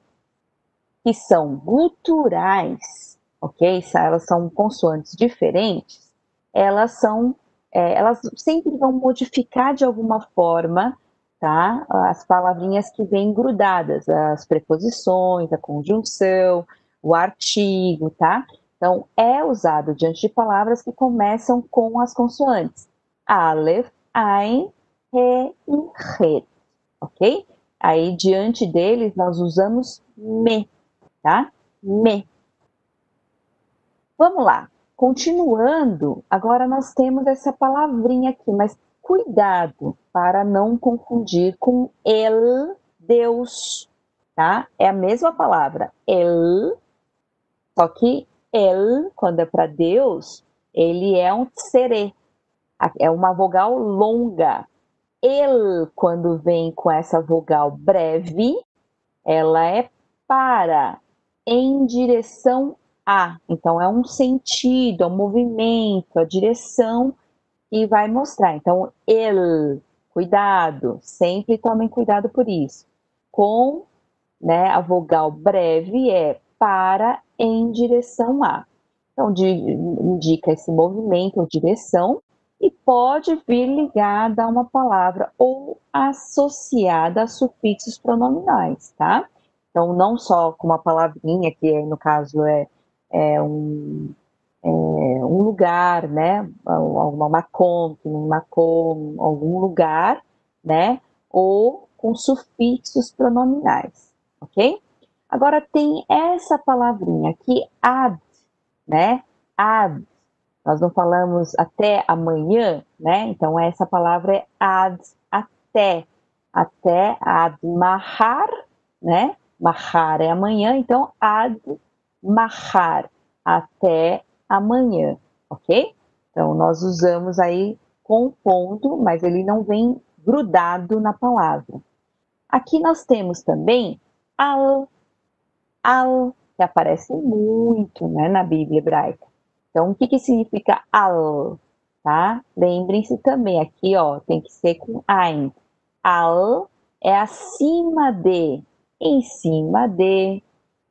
[SPEAKER 2] que são guturais, ok? Elas são consoantes diferentes, elas são, é, elas sempre vão modificar de alguma forma, tá? As palavrinhas que vêm grudadas, as preposições, a conjunção, o artigo, tá? Então, é usado diante de palavras que começam com as consoantes. Aleph, Ain, Re e Re, ok? Aí, diante deles, nós usamos me, tá? Me. Vamos lá. Continuando, agora nós temos essa palavrinha aqui, mas cuidado para não confundir com el, Deus, tá? É a mesma palavra, el, só que el, quando é para Deus, ele é um serê, é uma vogal longa. El, quando vem com essa vogal breve, ela é para, em direção a. Então, é um sentido, é um movimento, a direção que vai mostrar. Então, el, cuidado, sempre tomem cuidado por isso. Com né, a vogal breve é para, em direção a. Então, de, indica esse movimento ou direção e pode vir ligada a uma palavra ou associada a sufixos pronominais, tá? Então, não só com uma palavrinha, que no caso é, é, um, é um lugar, né? Alguma macom, macom, algum lugar, né? Ou com sufixos pronominais, ok? Agora tem essa palavrinha aqui, ad, né? Ad, nós não falamos até amanhã, né? Então essa palavra é ad, até, até ad mahar, né? Mahar é amanhã, então ad mahar, até amanhã, ok? Então nós usamos aí com ponto, mas ele não vem grudado na palavra. Aqui nós temos também al, al, que aparece muito né, na Bíblia hebraica. Então, o que, que significa al? Tá? Lembrem-se também, aqui ó, tem que ser com ein. Al é acima de, em cima de,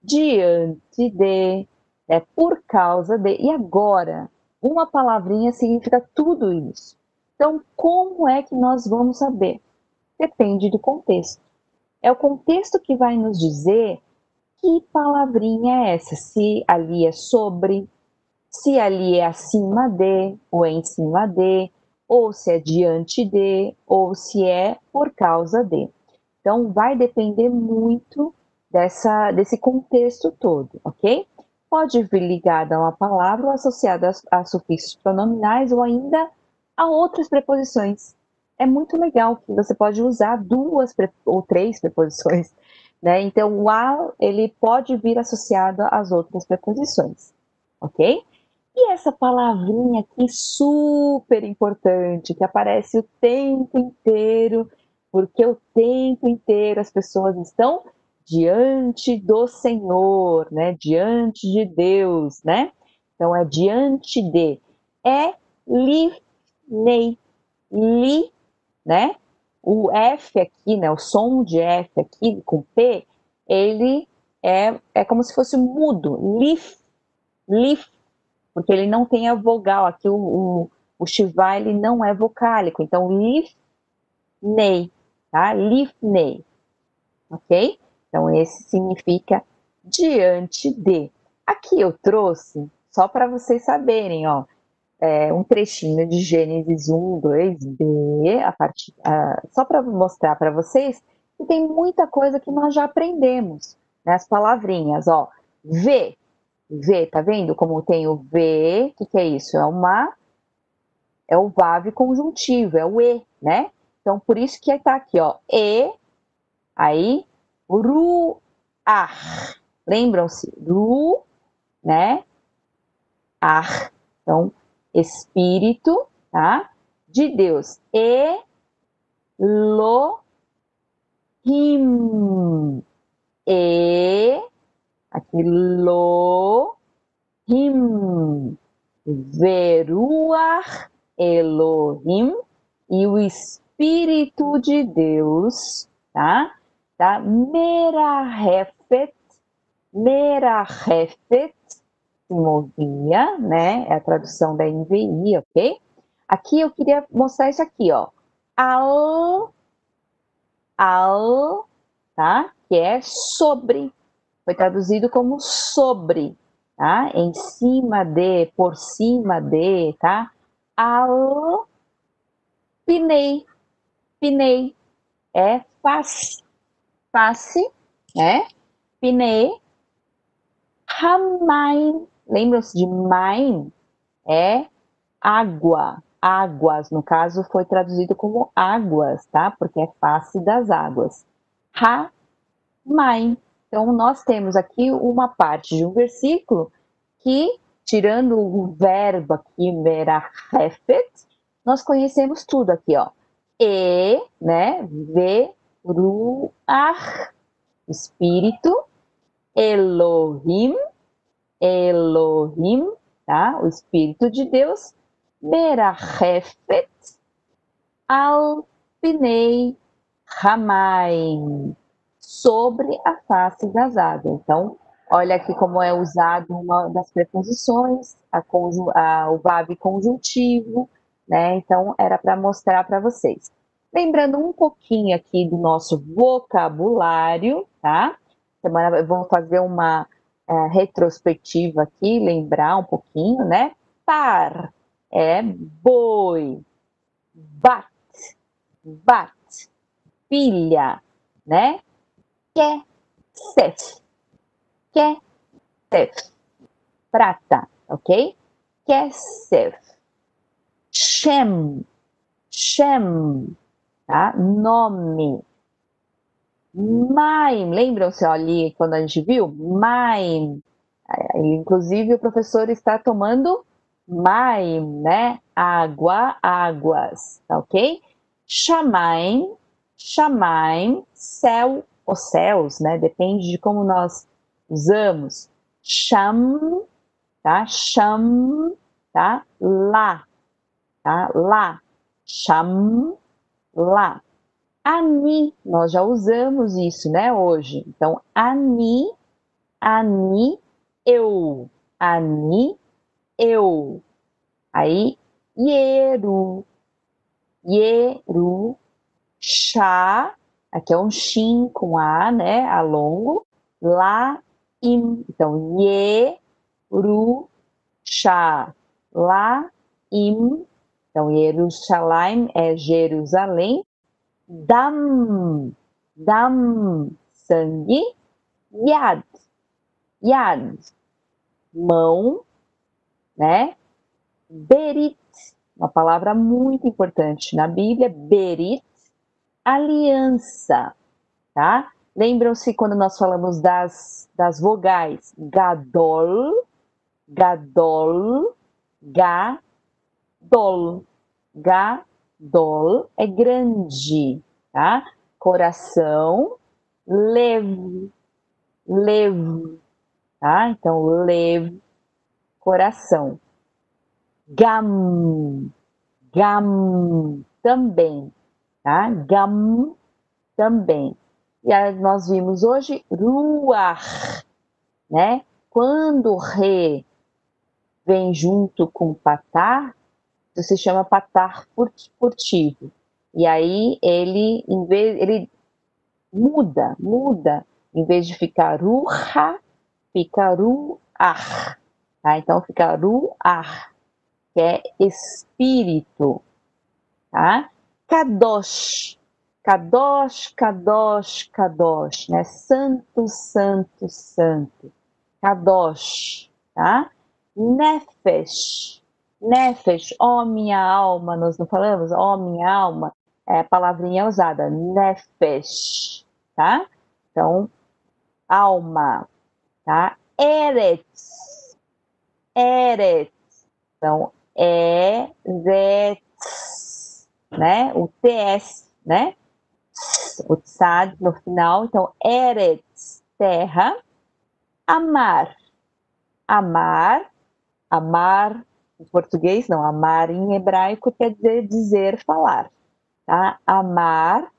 [SPEAKER 2] diante de, é por causa de. E agora, uma palavrinha significa tudo isso. Então, como é que nós vamos saber? Depende do contexto. É o contexto que vai nos dizer que palavrinha é essa. Se ali é sobre, se ali é acima de ou é em cima de, ou se é diante de, ou se é por causa de. Então, vai depender muito dessa, desse contexto todo, ok? Pode vir ligada a uma palavra associada a, a sufixos pronominais ou ainda a outras preposições. É muito legal que você pode usar duas ou três preposições, né? Então, o a ele pode vir associado às outras preposições, ok? E essa palavrinha aqui super importante, que aparece o tempo inteiro, porque o tempo inteiro as pessoas estão diante do Senhor, né? Diante de Deus, né? Então é diante de. É li-nei. Li, né? O F aqui, né? O som de F aqui com P, ele é, é como se fosse mudo. Lif, lif, porque ele não tem a vogal. Aqui o, o, o Shivá, ele não é vocálico. Então, lif, nei, tá? Lifnei, ok? Então, esse significa diante de. Aqui eu trouxe, só para vocês saberem, ó, é, um trechinho de Gênesis 1, 2b, a part... só para mostrar para vocês que tem muita coisa que nós já aprendemos, né? as palavrinhas, ó, V, V, tá vendo como tem o V? O que, que é isso? É uma. É o VAV conjuntivo, é o E, né? Então, por isso que tá aqui, ó. E, aí, Ruach. Lembram-se? Ru, né? Ar. Então, Espírito, tá? De Deus. E, lo, him. E, Aqui, lo, him, veruach, Elohim, e o Espírito de Deus, tá? Tá? Merahefet, Merahefet, se movia, né? É a tradução da NVI, ok? Aqui eu queria mostrar isso aqui, ó. Al, al, tá? Que é sobre, foi traduzido como sobre, tá? Em cima de, por cima de, tá? Al pinei, pinei é face, face, né? Pinei, hamain, lembram-se de main? É água, águas, no caso foi traduzido como águas, tá? Porque é face das águas. Ha, main, então, nós temos aqui uma parte de um versículo que, tirando o verbo aqui, merahefet, nós conhecemos tudo aqui, ó. E, né, veruach, espírito, Elohim, Elohim, tá? O Espírito de Deus, merahefet, alpinei, Hamaim, sobre a face das águas. Então, olha aqui como é usado uma das preposições, a a, o VAB conjuntivo, né? Então, era para mostrar para vocês. Lembrando um pouquinho aqui do nosso vocabulário, tá? Semana vou fazer uma é, retrospectiva aqui, lembrar um pouquinho, né? Par é boi, bat, bat, filha, né? Kesef. Kesef. Prata, ok? Kesef. Shem. Shem. Tá? Nome. Maim. Lembram-se ali quando a gente viu? Maim. Inclusive o professor está tomando maim, né? Água, águas, tá ok? Shamaim, shamaim, céu os céus, né? Depende de como nós usamos. Sham, tá? Sham, tá? Lá, tá? Lá. Sham, lá. Ani, nós já usamos isso, né, hoje. Então, ani, ani, eu. Ani, eu. Aí, ieru, ieru, chá, Aqui é um shin com A, né? A longo. Lá, im. Então, ye, ru, chá. Lá, im. Então, Jerusalém é Jerusalém. Dam, dam, sangue. Yad, yad, mão, né? Berit, uma palavra muito importante na Bíblia, berit, aliança, tá? Lembram-se quando nós falamos das, das vogais, gadol, gadol, gadol, gadol é grande, tá? Coração, lev, lev, tá? Então, lev, coração. Gam, gam, também, tá? Gam, também. E aí nós vimos hoje ruach, né? Quando re vem junto com patar, se chama patar furtivo. E aí ele, em vez, ele muda, muda. Em vez de ficar ruha, fica ruach. Tá? Então fica ruach, que é espírito. Tá? Kadosh. Kadosh, Kadosh, Kadosh, né? Santo, santo, santo. Kadosh, tá? Nefesh. Nefesh, ó oh, minha alma, nós não falamos? Ó oh, minha alma, é a palavrinha usada, nefesh, tá? Então, alma, tá? Eretz, Eretz, então, Eretz, né? O TS, né? O tsad no final, então, Eretz, terra, amar, amar, amar em português, não, amar em hebraico quer dizer dizer, falar, tá? Amar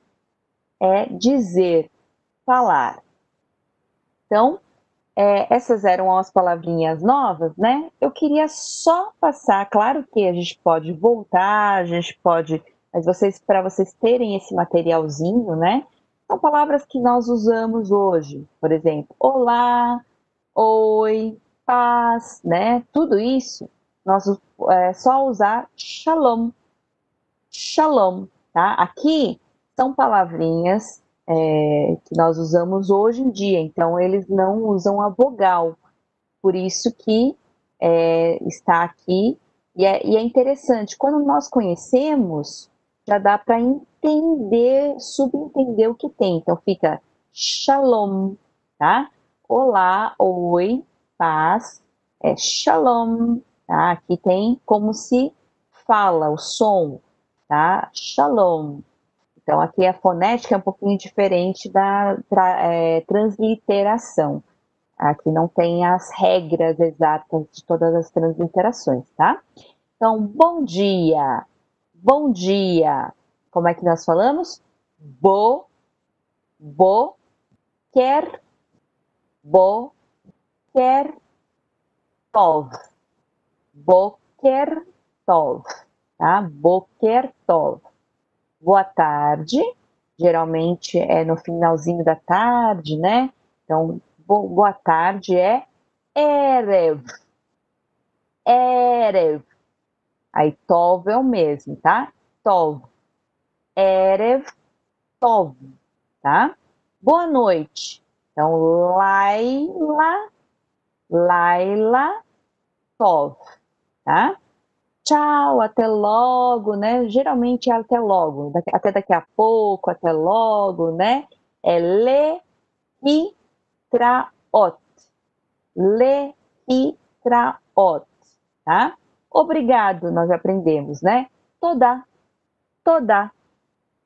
[SPEAKER 2] é dizer, falar. Então, é, essas eram as palavrinhas novas, né? Eu queria só passar, claro que a gente pode voltar, a gente pode, mas vocês, para vocês terem esse materialzinho, né? São palavras que nós usamos hoje, por exemplo, olá, oi, paz, né? Tudo isso, nós é só usar shalom, shalom, tá? Aqui são palavrinhas é, que nós usamos hoje em dia, então eles não usam a vogal, por isso que é, está aqui, e é, e é interessante, quando nós conhecemos, já dá para entender, subentender o que tem, então fica shalom, tá? Olá, oi, paz, é shalom, tá? Aqui tem como se fala, o som, tá? Shalom, então, aqui a fonética é um pouquinho diferente da tra, é, transliteração. Aqui não tem as regras exatas de todas as transliterações, tá? Então, bom dia, bom dia. Como é que nós falamos? Bo, bo, quer, bo, quer, tov. Boker tov, tá? Boker tov boa tarde, geralmente é no finalzinho da tarde, né? Então, boa tarde é Erev. Erev. Aí, Tov é o mesmo, tá? Tov. Erev, Tov, tá? Boa noite. Então, Laila, Laila, Tov, tá? tchau, até logo, né? Geralmente é até logo, até daqui a pouco, até logo, né? É le e traot. Le e traot, tá? Obrigado, nós aprendemos, né? Toda, toda,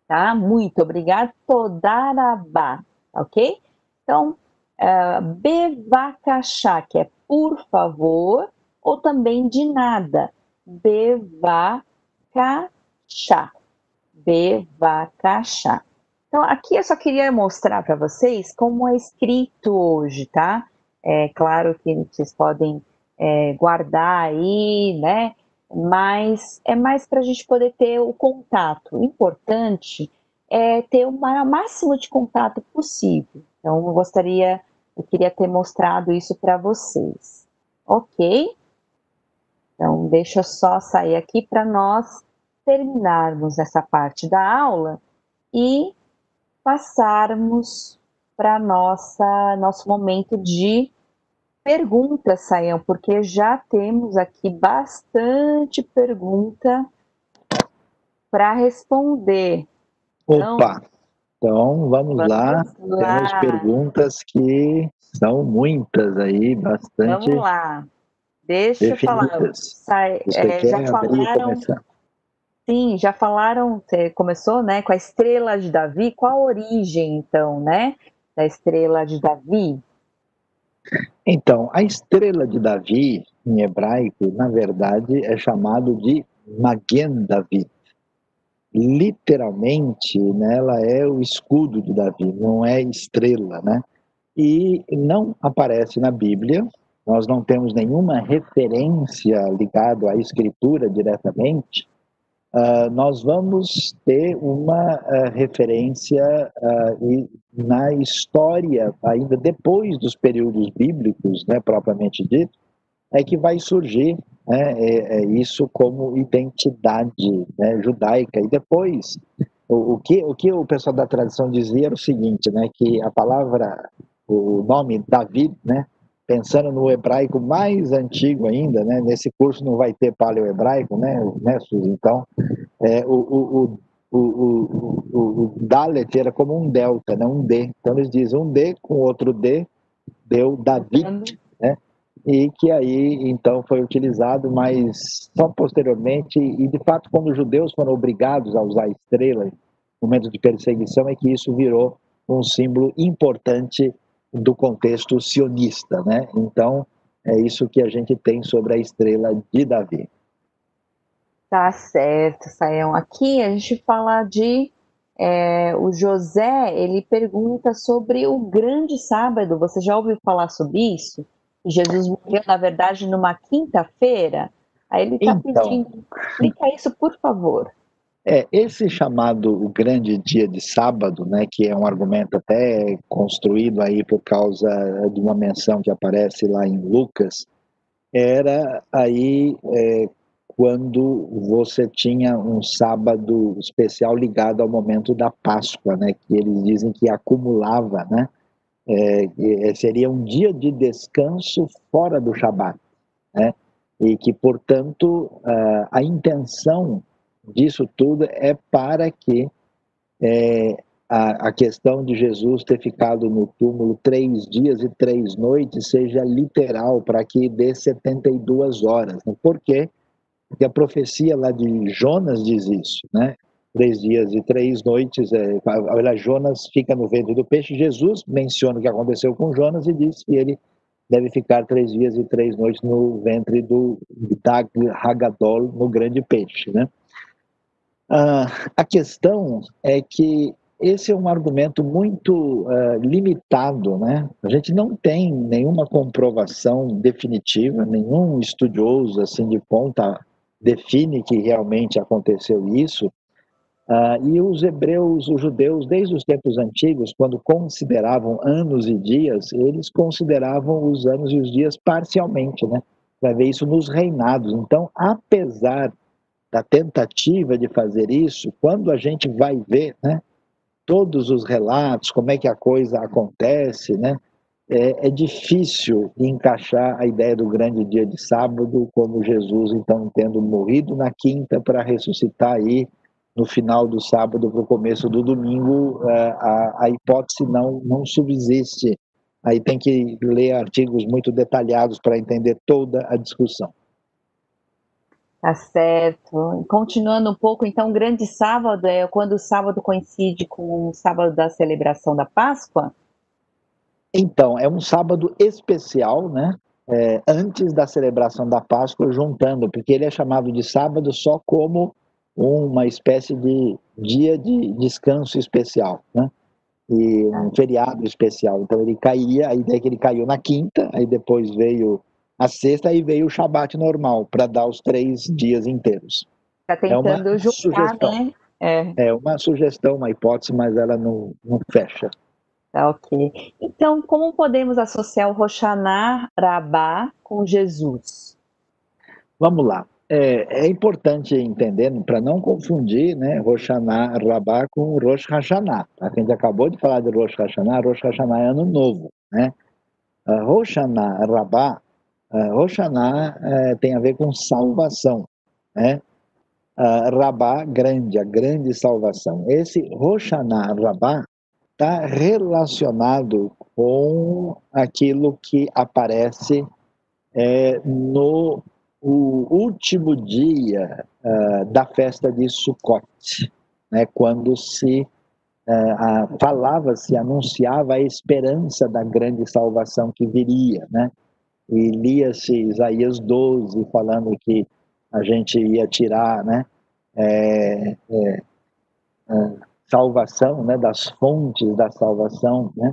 [SPEAKER 2] tá? Muito obrigado, todarabá, ok? Então, uh, eh, bevacachá, que é por favor, ou também de nada. Bevacachá. Bevacachá. Então, aqui eu só queria mostrar para vocês como é escrito hoje, tá? É claro que vocês podem é, guardar aí, né? Mas é mais para a gente poder ter o contato. O importante é ter o máximo de contato possível. Então, eu gostaria, eu queria ter mostrado isso para vocês. Ok? Então, deixa eu só sair aqui para nós terminarmos essa parte da aula e passarmos para nossa nosso momento de perguntas, Saião, porque já temos aqui bastante pergunta para responder.
[SPEAKER 1] Opa! Então, vamos, vamos lá. lá. Temos perguntas que são muitas aí, bastante.
[SPEAKER 2] Vamos lá. Deixa eu falar. Sai, é, já falaram. Sim, já falaram, você começou, né, com a estrela de Davi. Qual a origem, então, né, da estrela de Davi?
[SPEAKER 1] Então, a estrela de Davi, em hebraico, na verdade, é chamado de Magen David literalmente, né, ela é o escudo de Davi, não é estrela, né? E não aparece na Bíblia, nós não temos nenhuma referência ligada à escritura diretamente, uh, nós vamos ter uma uh, referência uh, na história, ainda depois dos períodos bíblicos, né, propriamente dito, é que vai surgir né, é, é isso como identidade né, judaica. E depois, o, o, que, o que o pessoal da tradição dizia era o seguinte, né, que a palavra, o nome David, né, pensando no hebraico mais antigo ainda, né, nesse curso não vai ter paleo-hebraico, né, né Então, é, o, o, o, o, o, Dalet era como um delta, né, um D. Então eles dizem um D com outro D, deu David, né? e que aí então foi utilizado, mas só posteriormente, e de fato quando os judeus foram obrigados a usar a estrela no momento de perseguição, é que isso virou um símbolo importante do contexto sionista, né? Então, é isso que a gente tem sobre a estrela de Davi.
[SPEAKER 2] Tá certo, Saião. Aqui a gente fala de é, o José, ele pergunta sobre o grande sábado. Você já ouviu falar sobre isso? Jesus morreu, na verdade, numa quinta-feira. Aí ele está então, pedindo, explica isso, por favor.
[SPEAKER 1] É, esse chamado o grande dia de sábado, né, que é um argumento até construído aí por causa de uma menção que aparece lá em Lucas, era aí é, quando você tinha um sábado especial ligado ao momento da Páscoa, né, que eles dizem que acumulava, né, é, é, seria um dia de descanso fora do Shabat, né? E que, portanto, a, a intenção disso tudo é para que é, a, a, questão de Jesus ter ficado no túmulo três dias e três noites seja literal, para que dê 72 horas. Né? Por quê? Porque a profecia lá de Jonas diz isso, né? três dias e três noites. É, Jonas fica no ventre do peixe. Jesus menciona o que aconteceu com Jonas e diz que ele deve ficar três dias e três noites no ventre do Dag Hagadol, no grande peixe. Né? Ah, a questão é que esse é um argumento muito uh, limitado, né? A gente não tem nenhuma comprovação definitiva, nenhum estudioso assim de ponta define que realmente aconteceu isso. Ah, e os hebreus, os judeus, desde os tempos antigos, quando consideravam anos e dias, eles consideravam os anos e os dias parcialmente, né? Vai ver isso nos reinados. Então, apesar da tentativa de fazer isso, quando a gente vai ver, né, todos os relatos, como é que a coisa acontece, né? É, é difícil encaixar a ideia do grande dia de sábado, como Jesus, então, tendo morrido na quinta para ressuscitar aí no final do sábado para o começo do domingo, é, a, a hipótese não, não subsiste. Aí tem que ler artigos muito detalhados para entender toda a discussão.
[SPEAKER 2] Tá certo. Continuando um pouco, então, grande sábado é quando o sábado coincide com o sábado da celebração da Páscoa?
[SPEAKER 1] Então, é um sábado especial, né? É, antes da celebração da Páscoa, juntando, porque ele é chamado de sábado só como uma espécie de dia de descanso especial, né? E um feriado especial. Então ele caía, a ideia é que ele caiu na quinta, aí depois veio a sexta e veio o Shabat normal, para dar os três dias inteiros.
[SPEAKER 2] Está tentando é juntar, sugestão. né?
[SPEAKER 1] É. é uma sugestão, uma hipótese, mas ela não, não fecha.
[SPEAKER 2] Tá ok. Então, como podemos associar o Roshaná Rabá com Jesus?
[SPEAKER 1] Vamos lá. É, é importante entender, para não confundir né, Rosh Hashanah Rabá com Rosh Hashanah. A gente acabou de falar de Rosh Hashanah, Rosh Hashanah é ano novo. Né? Rosh Hashanah Rabá, uh, Rosh Hashanah uh, tem a ver com salvação. Né? Uh, Rabá, grande, a grande salvação. Esse Hashanah Rabá está relacionado com aquilo que aparece é, no último dia uh, da festa de Sukkot, né, quando se uh, falava-se, anunciava a esperança da grande salvação que viria, né? E lia-se Isaías 12 falando que a gente ia tirar, né? É, é, é, salvação, né? Das fontes da salvação, né?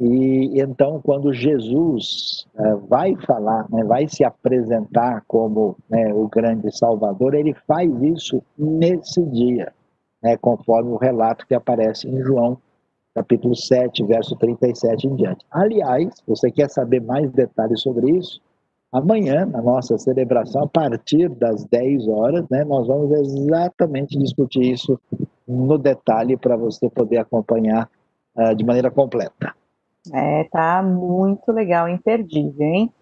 [SPEAKER 1] E então, quando Jesus uh, vai falar, né, vai se apresentar como né, o grande Salvador, ele faz isso nesse dia, né, conforme o relato que aparece em João, capítulo 7, verso 37 em diante. Aliás, você quer saber mais detalhes sobre isso? Amanhã, na nossa celebração, a partir das 10 horas, né, nós vamos exatamente discutir isso no detalhe para você poder acompanhar uh, de maneira completa.
[SPEAKER 2] É, tá muito legal, imperdível, hein?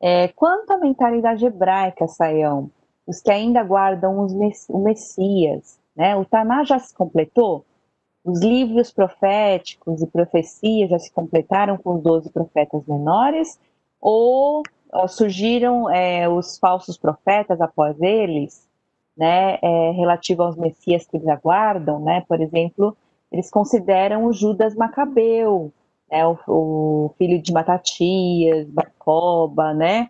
[SPEAKER 2] É, quanto à mentalidade hebraica, Saião, os que ainda guardam os o Messias, né? O Taná já se completou? Os livros proféticos e profecias já se completaram com os doze profetas menores? Ou surgiram é, os falsos profetas após eles, né? É, relativo aos Messias que eles aguardam, né? Por exemplo, eles consideram o Judas Macabeu, né, o, o, filho de Matatias, Bacoba, né?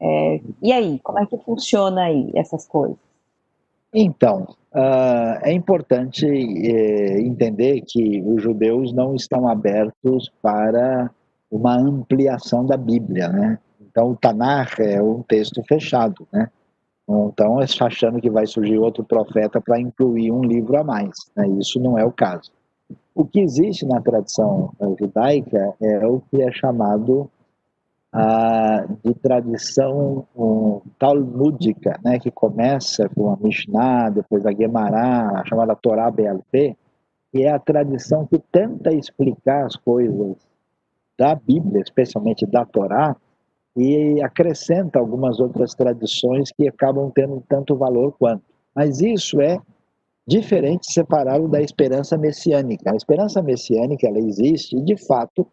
[SPEAKER 2] É, e aí, como é que funciona aí essas coisas?
[SPEAKER 1] Então, uh, é importante é, entender que os judeus não estão abertos para uma ampliação da Bíblia, né? Então, o Tanakh é um texto fechado, né? Então, achando que vai surgir outro profeta para incluir um livro a mais. Né? Isso não é o caso. O que existe na tradição judaica é o que é chamado de tradição um, talmúdica, né, que começa com a Mishnah, depois a Gemara, a chamada Torá BLP, que é a tradição que tenta explicar as coisas da Bíblia, especialmente da Torá, e acrescenta algumas outras tradições que acabam tendo tanto valor quanto. Mas isso é diferente separado da esperança messiânica. A esperança messiânica ela existe e, de fato,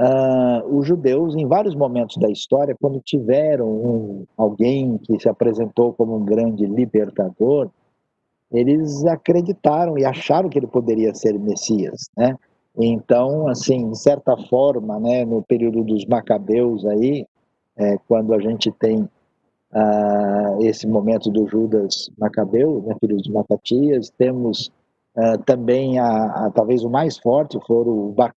[SPEAKER 1] uh, os judeus, em vários momentos da história, quando tiveram um, alguém que se apresentou como um grande libertador, eles acreditaram e acharam que ele poderia ser Messias, né? Então, assim, de certa forma, né, no período dos Macabeus aí, é, quando a gente tem ah, esse momento do Judas Macabeu, né, filho de Matatias. Temos ah, também, a, a, talvez o mais forte, for o Bar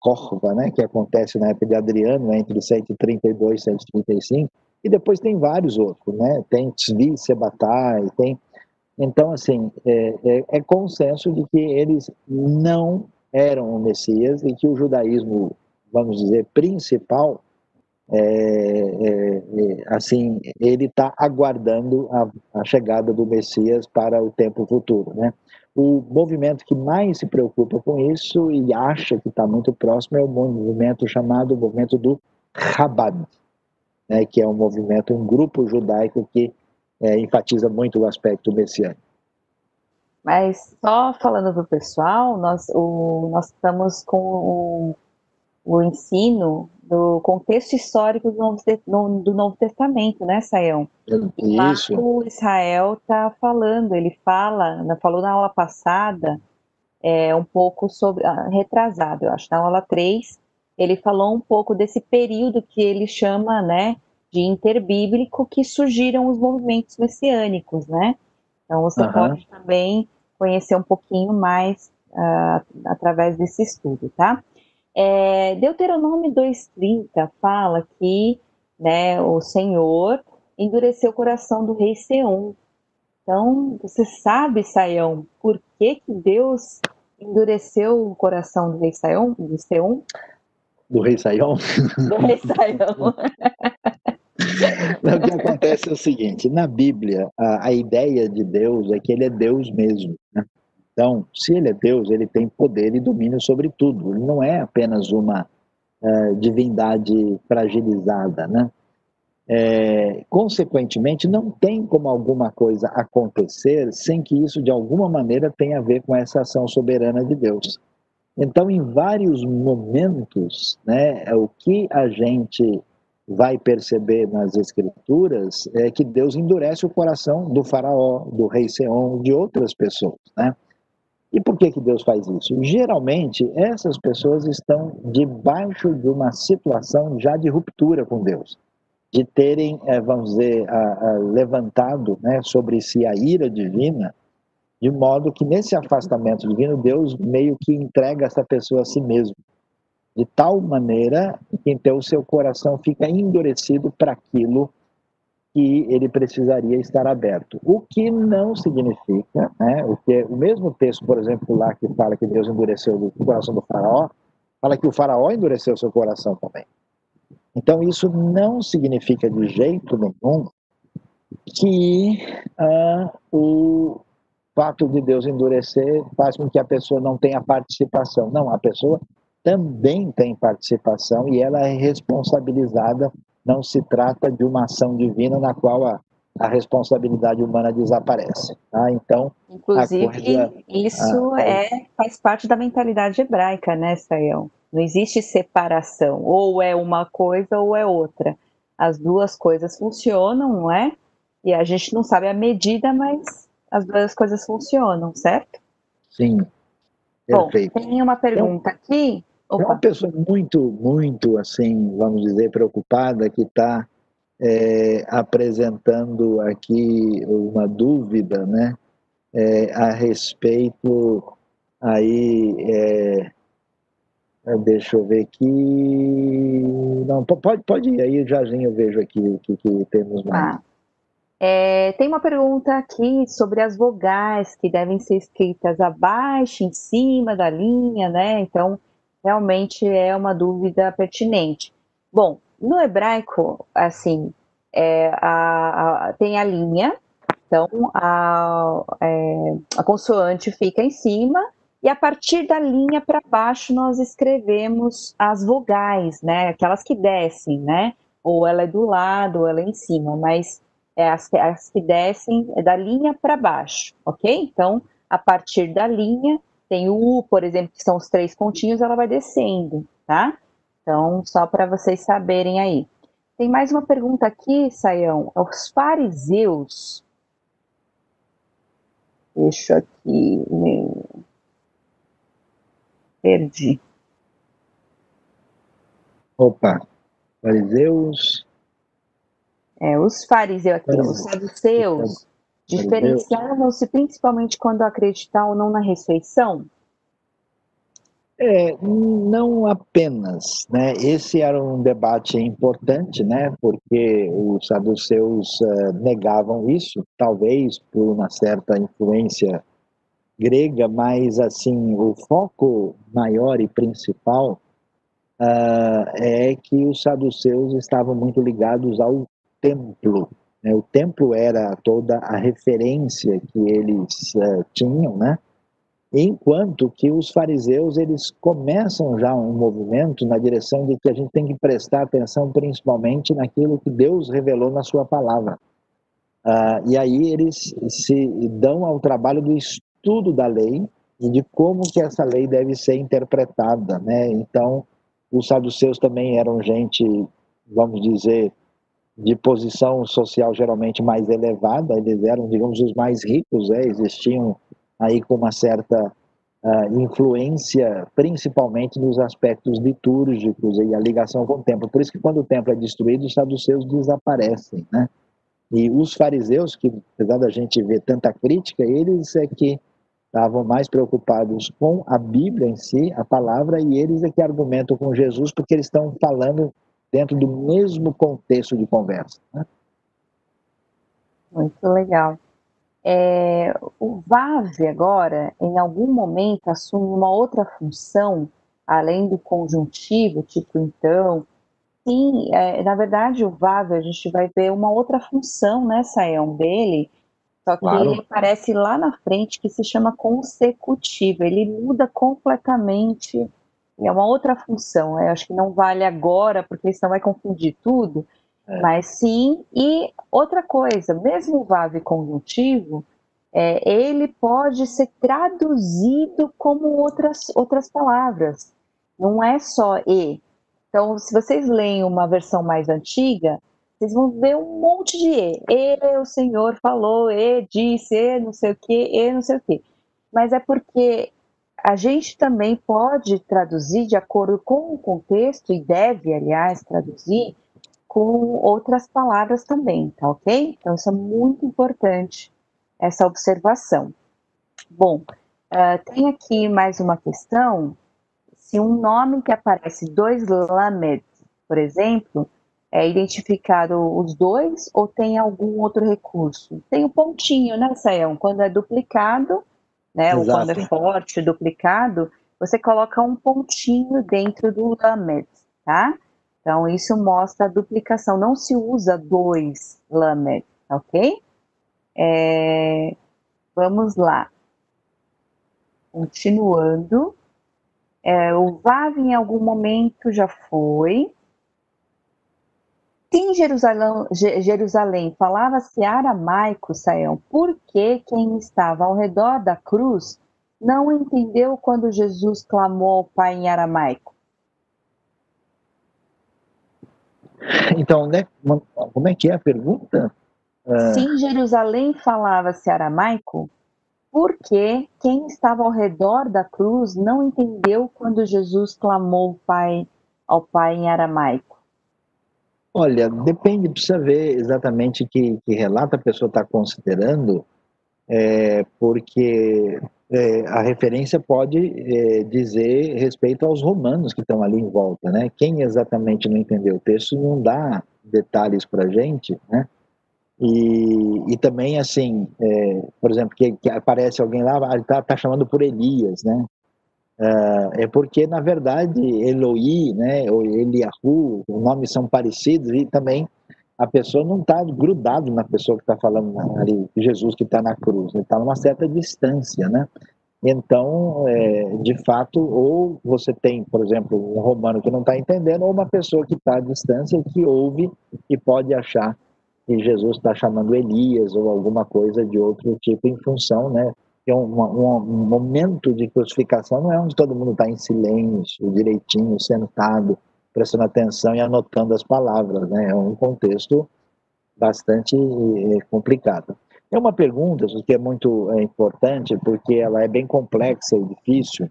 [SPEAKER 1] né, que acontece na época de Adriano, né, entre 132 e 135, e depois tem vários outros, né, tem Tzvi Sebatai, tem... Então, assim, é, é, é consenso de que eles não eram o Messias e que o judaísmo, vamos dizer, principal é, é, é, assim, ele está aguardando a, a, chegada do Messias para o tempo futuro, né? O movimento que mais se preocupa com isso e acha que está muito próximo é o movimento chamado movimento do Chabad, né? Que é um movimento, um grupo judaico que é, enfatiza muito o aspecto messiânico.
[SPEAKER 2] Mas só falando para o pessoal, nós, o, nós estamos com o, o ensino do contexto histórico do Novo, do Novo Testamento, né, Sayão? E Marco Israel está falando, ele fala, falou na aula passada, é, um pouco sobre, ah, retrasado, eu acho, na aula 3, ele falou um pouco desse período que ele chama, né, de interbíblico, que surgiram os movimentos messiânicos, né? Então você uhum. pode também conhecer um pouquinho mais uh, através desse estudo, tá? É, Deuteronômio 2,30 fala que né, o Senhor endureceu o coração do rei Seom. Então, você sabe, Saião, por que, que Deus endureceu o coração do rei Saião, do Seom?
[SPEAKER 1] Do rei Saião?
[SPEAKER 2] Do rei Saião. *laughs*
[SPEAKER 1] o que acontece é o seguinte: na Bíblia, a, a, ideia de Deus é que ele é Deus mesmo. Né? Então, se ele é Deus, ele tem poder e domínio sobre tudo. Ele não é apenas uma uh, divindade fragilizada. Né? É, consequentemente, não tem como alguma coisa acontecer sem que isso, de alguma maneira, tenha a ver com essa ação soberana de Deus. Então, em vários momentos, né, o que a gente vai perceber nas escrituras é que Deus endurece o coração do faraó, do rei Seom, de outras pessoas, né? E por que que Deus faz isso? Geralmente, essas pessoas estão debaixo de uma situação já de ruptura com Deus, de terem, eh, vamos dizer, levantado né, sobre si a ira divina, de modo que nesse afastamento divino, Deus meio que entrega essa pessoa a si mesmo de tal maneira que então o seu coração fica endurecido para aquilo que ele precisaria estar aberto. O que não significa, né, o que é, o mesmo texto, por exemplo, lá que fala que Deus endureceu o coração do faraó, fala que o faraó endureceu seu coração também. Então isso não significa de jeito nenhum que ah, o fato de Deus endurecer faz com que a pessoa não tenha participação. Não, a pessoa também tem participação e ela é responsabilizada. Não se trata de uma ação divina na qual a, a responsabilidade humana desaparece. Tá? Então,
[SPEAKER 2] inclusive coisa, isso a, é faz parte da mentalidade hebraica, né, Sayão? Não existe separação, ou é uma coisa ou é outra. As duas coisas funcionam, não é? E a gente não sabe a medida, mas as duas coisas funcionam, certo?
[SPEAKER 1] Sim.
[SPEAKER 2] Perfeito. Bom, tem uma pergunta então, aqui
[SPEAKER 1] Opa. É uma pessoa muito, muito, assim, vamos dizer, preocupada que está é, apresentando aqui uma dúvida, né, é, a respeito aí, é, é deixa eu ver aqui, não, pode, pode ir aí, já eu vejo aqui o que, que, temos mais. Ah.
[SPEAKER 2] É, tem uma pergunta aqui sobre as vogais que devem ser escritas abaixo, em cima da linha, né? Então, realmente é uma dúvida pertinente. Bom, no hebraico, assim, é, a, a, tem a linha, então a, é, a consoante fica em cima, e a partir da linha para baixo nós escrevemos as vogais, né? Aquelas que descem, né? Ou ela é do lado, ou ela é em cima, mas é as, as que descem é da linha para baixo, ok? Então, a partir da linha tem o U, por exemplo, que são os três pontinhos, ela vai descendo, tá? Então, só para vocês saberem aí. Tem mais uma pergunta aqui, Saião. Os fariseus. Deixa aqui. Perdi.
[SPEAKER 1] Opa, fariseus.
[SPEAKER 2] É, os fariseus aqui, os saduceus Diferenciavam-se principalmente quando acreditar ou não na ressurreição?
[SPEAKER 1] É, não apenas, né? Esse era um debate importante, né? Porque os saduceus uh, negavam isso, talvez por uma certa influência grega, mas assim o foco maior e principal uh, é que os saduceus estavam muito ligados ao templo, né? O templo era toda a referência que eles uh, tinham, né? Enquanto que os fariseus eles começam já um movimento na direção de que a gente tem que prestar atenção principalmente naquilo que Deus revelou na sua palavra. Uh, e aí eles se dão ao trabalho do estudo da lei e de como que essa lei deve ser interpretada, né? Então, os saduceus também eram gente, vamos dizer, de posição social geralmente mais elevada, eles eram, digamos, os mais ricos, é, existiam aí com uma certa uh, influência, principalmente nos aspectos litúrgicos e a ligação com o templo. Por isso que quando o templo é destruído, os saduceus desaparecem, né? E os fariseus, que apesar da gente ver tanta crítica, eles é que estavam mais preocupados com a Bíblia em si, a palavra, e eles é que argumentam com Jesus, porque eles estão falando dentro do mesmo contexto de conversa. Né?
[SPEAKER 2] Muito legal. É, o VAV agora, em algum momento, assume uma outra função, além do conjuntivo, tipo então, Sim, é, na verdade o Vav, a gente vai ver uma outra função, né, Sayão, dele, só que claro. ele aparece lá na frente que se chama consecutivo, ele muda completamente, é uma outra função, eu acho que não vale agora, porque senão vai confundir tudo, é. mas sim, e outra coisa, mesmo o Vav conjuntivo, é, ele pode ser traduzido como outras, outras palavras, não é só e, então, se vocês leem uma versão mais antiga, vocês vão ver um monte de E. E o Senhor falou, E disse, E não sei o que, E não sei o que. Mas é porque a gente também pode traduzir de acordo com o contexto, e deve, aliás, traduzir com outras palavras também, tá ok? Então, isso é muito importante, essa observação. Bom, uh, tem aqui mais uma questão se um nome que aparece dois lamed, por exemplo, é identificado os dois ou tem algum outro recurso? Tem o um pontinho, né, Sayão? Quando é duplicado, né, ou quando é forte, duplicado, você coloca um pontinho dentro do lamed, tá? Então, isso mostra a duplicação. Não se usa dois lamed, ok? É... Vamos lá. Continuando. É, o Vav em algum momento já foi. Em Jerusalém, Jerusalém falava-se aramaico, Saião, por que quem estava ao redor da cruz não entendeu quando Jesus clamou ao Pai em aramaico?
[SPEAKER 1] Então, né, como é que é a pergunta?
[SPEAKER 2] Se em Jerusalém falava-se aramaico, porque quem estava ao redor da cruz não entendeu quando Jesus clamou pai, ao Pai em aramaico?
[SPEAKER 1] Olha, depende, precisa ver exatamente que, que relato a pessoa está considerando, é, porque é, a referência pode é, dizer respeito aos romanos que estão ali em volta, né? Quem exatamente não entendeu o texto não dá detalhes para gente, né? E, e também, assim, é, por exemplo, que, que, aparece alguém lá, ele está tá chamando por Elias, né? É, é porque, na verdade, Eloí, né, ou Eliahu, os nomes são parecidos e também a pessoa não está grudado na pessoa que está falando ali, Jesus que está na cruz, ele está numa certa distância, né? Então, é, de fato, ou você tem, por exemplo, um romano que não está entendendo, ou uma pessoa que está à distância que ouve e pode achar que Jesus está chamando Elias ou alguma coisa de outro tipo em função, né? Que um, um, um momento de crucificação não é onde todo mundo está em silêncio, direitinho, sentado, prestando atenção e anotando as palavras, né? É um contexto bastante eh, complicado. É uma pergunta que é muito é, importante porque ela é bem complexa e difícil,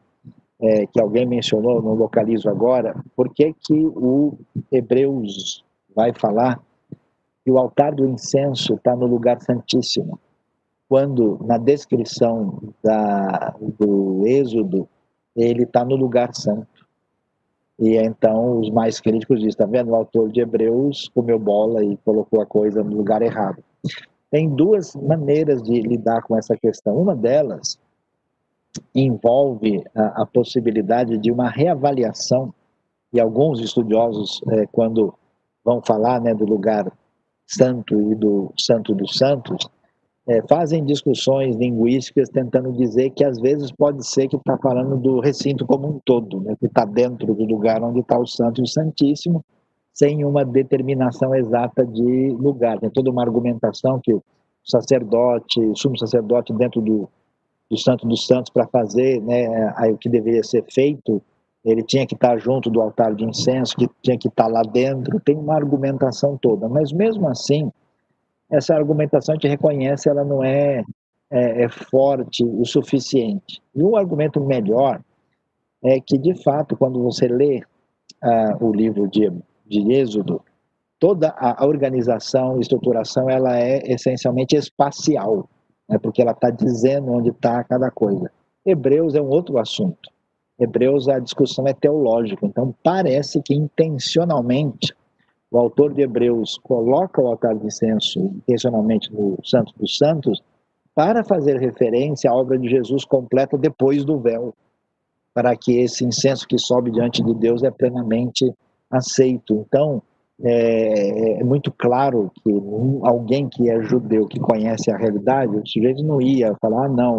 [SPEAKER 1] é, que alguém mencionou, não localizo agora, por que que o Hebreus vai falar que o altar do incenso está no lugar santíssimo. Quando na descrição da, do Êxodo, ele está no lugar santo. E então os mais críticos dizem, está vendo? O autor de Hebreus comeu bola e colocou a coisa no lugar errado. Tem duas maneiras de lidar com essa questão. Uma delas envolve a, a possibilidade de uma reavaliação, e alguns estudiosos, é, quando vão falar né, do lugar santo e do santo dos santos, é, fazem discussões linguísticas tentando dizer que às vezes pode ser que está falando do recinto como um todo, né, que está dentro do lugar onde está o santo e o santíssimo, sem uma determinação exata de lugar. Tem toda uma argumentação que o sacerdote, o sumo sacerdote dentro do, do santo dos santos para fazer né, o que deveria ser feito, ele tinha que estar junto do altar de incenso, que tinha que estar lá dentro, tem uma argumentação toda. Mas mesmo assim, essa argumentação a gente reconhece, ela não é, é, é forte o suficiente. E um argumento melhor é que, de fato, quando você lê ah, o livro de, de Êxodo, toda a organização, estruturação, ela é essencialmente espacial, né, porque ela está dizendo onde está cada coisa. Hebreus é um outro assunto. Hebreus a discussão é teológica, então parece que intencionalmente o autor de Hebreus coloca o altar de incenso intencionalmente no Santo dos Santos para fazer referência à obra de Jesus completa depois do véu, para que esse incenso que sobe diante de Deus é plenamente aceito. Então, é, é, muito claro que alguém que é judeu, que conhece a realidade, o sujeito não ia falar, ah, não,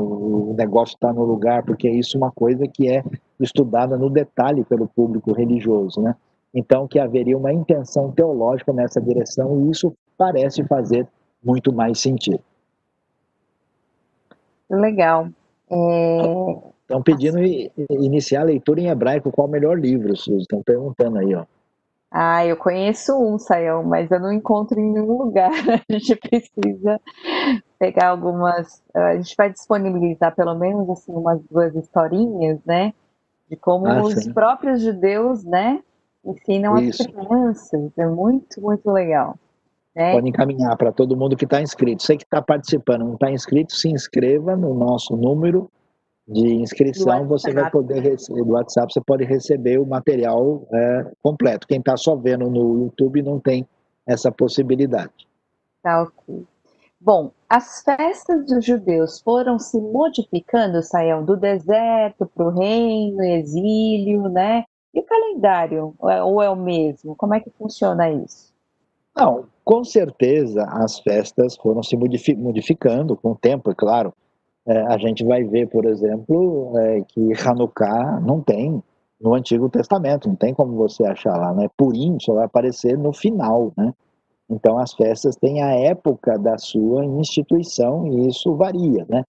[SPEAKER 1] o negócio está no lugar, porque isso é uma coisa que é estudada no detalhe pelo público religioso, né? Então, que haveria uma intenção teológica nessa direção, e isso parece fazer muito mais sentido.
[SPEAKER 2] Legal. É...
[SPEAKER 1] Estão pedindo iniciar a leitura em hebraico, qual o melhor livro, Suzy? Estão perguntando aí, ó.
[SPEAKER 2] Ah, eu conheço um, Sayão, mas eu não encontro em nenhum lugar. *laughs* A gente precisa pegar algumas. A gente vai disponibilizar pelo menos assim umas duas historinhas, né? De como ah, os próprios judeus, né, ensinam Isso. as crianças. É muito, muito legal.
[SPEAKER 1] Né? Pode encaminhar para todo mundo que está inscrito. Você que está participando, não está inscrito, se inscreva no nosso número de inscrição, você vai poder receber do WhatsApp, você pode receber o material é, completo. Quem está só vendo no YouTube não tem essa possibilidade.
[SPEAKER 2] Tá ok. Bom, as festas dos judeus foram se modificando, Saião, do deserto para o reino, exílio, né? E o calendário, ou é o mesmo? Como é que funciona isso?
[SPEAKER 1] Não, com certeza as festas foram se modificando com o tempo, é claro é, a gente vai ver, por exemplo, é, que Hanukkah não tem no Antigo Testamento, não tem como você achar lá, né? Purim só vai aparecer no final, né? Então as festas têm a época da sua instituição e isso varia, né?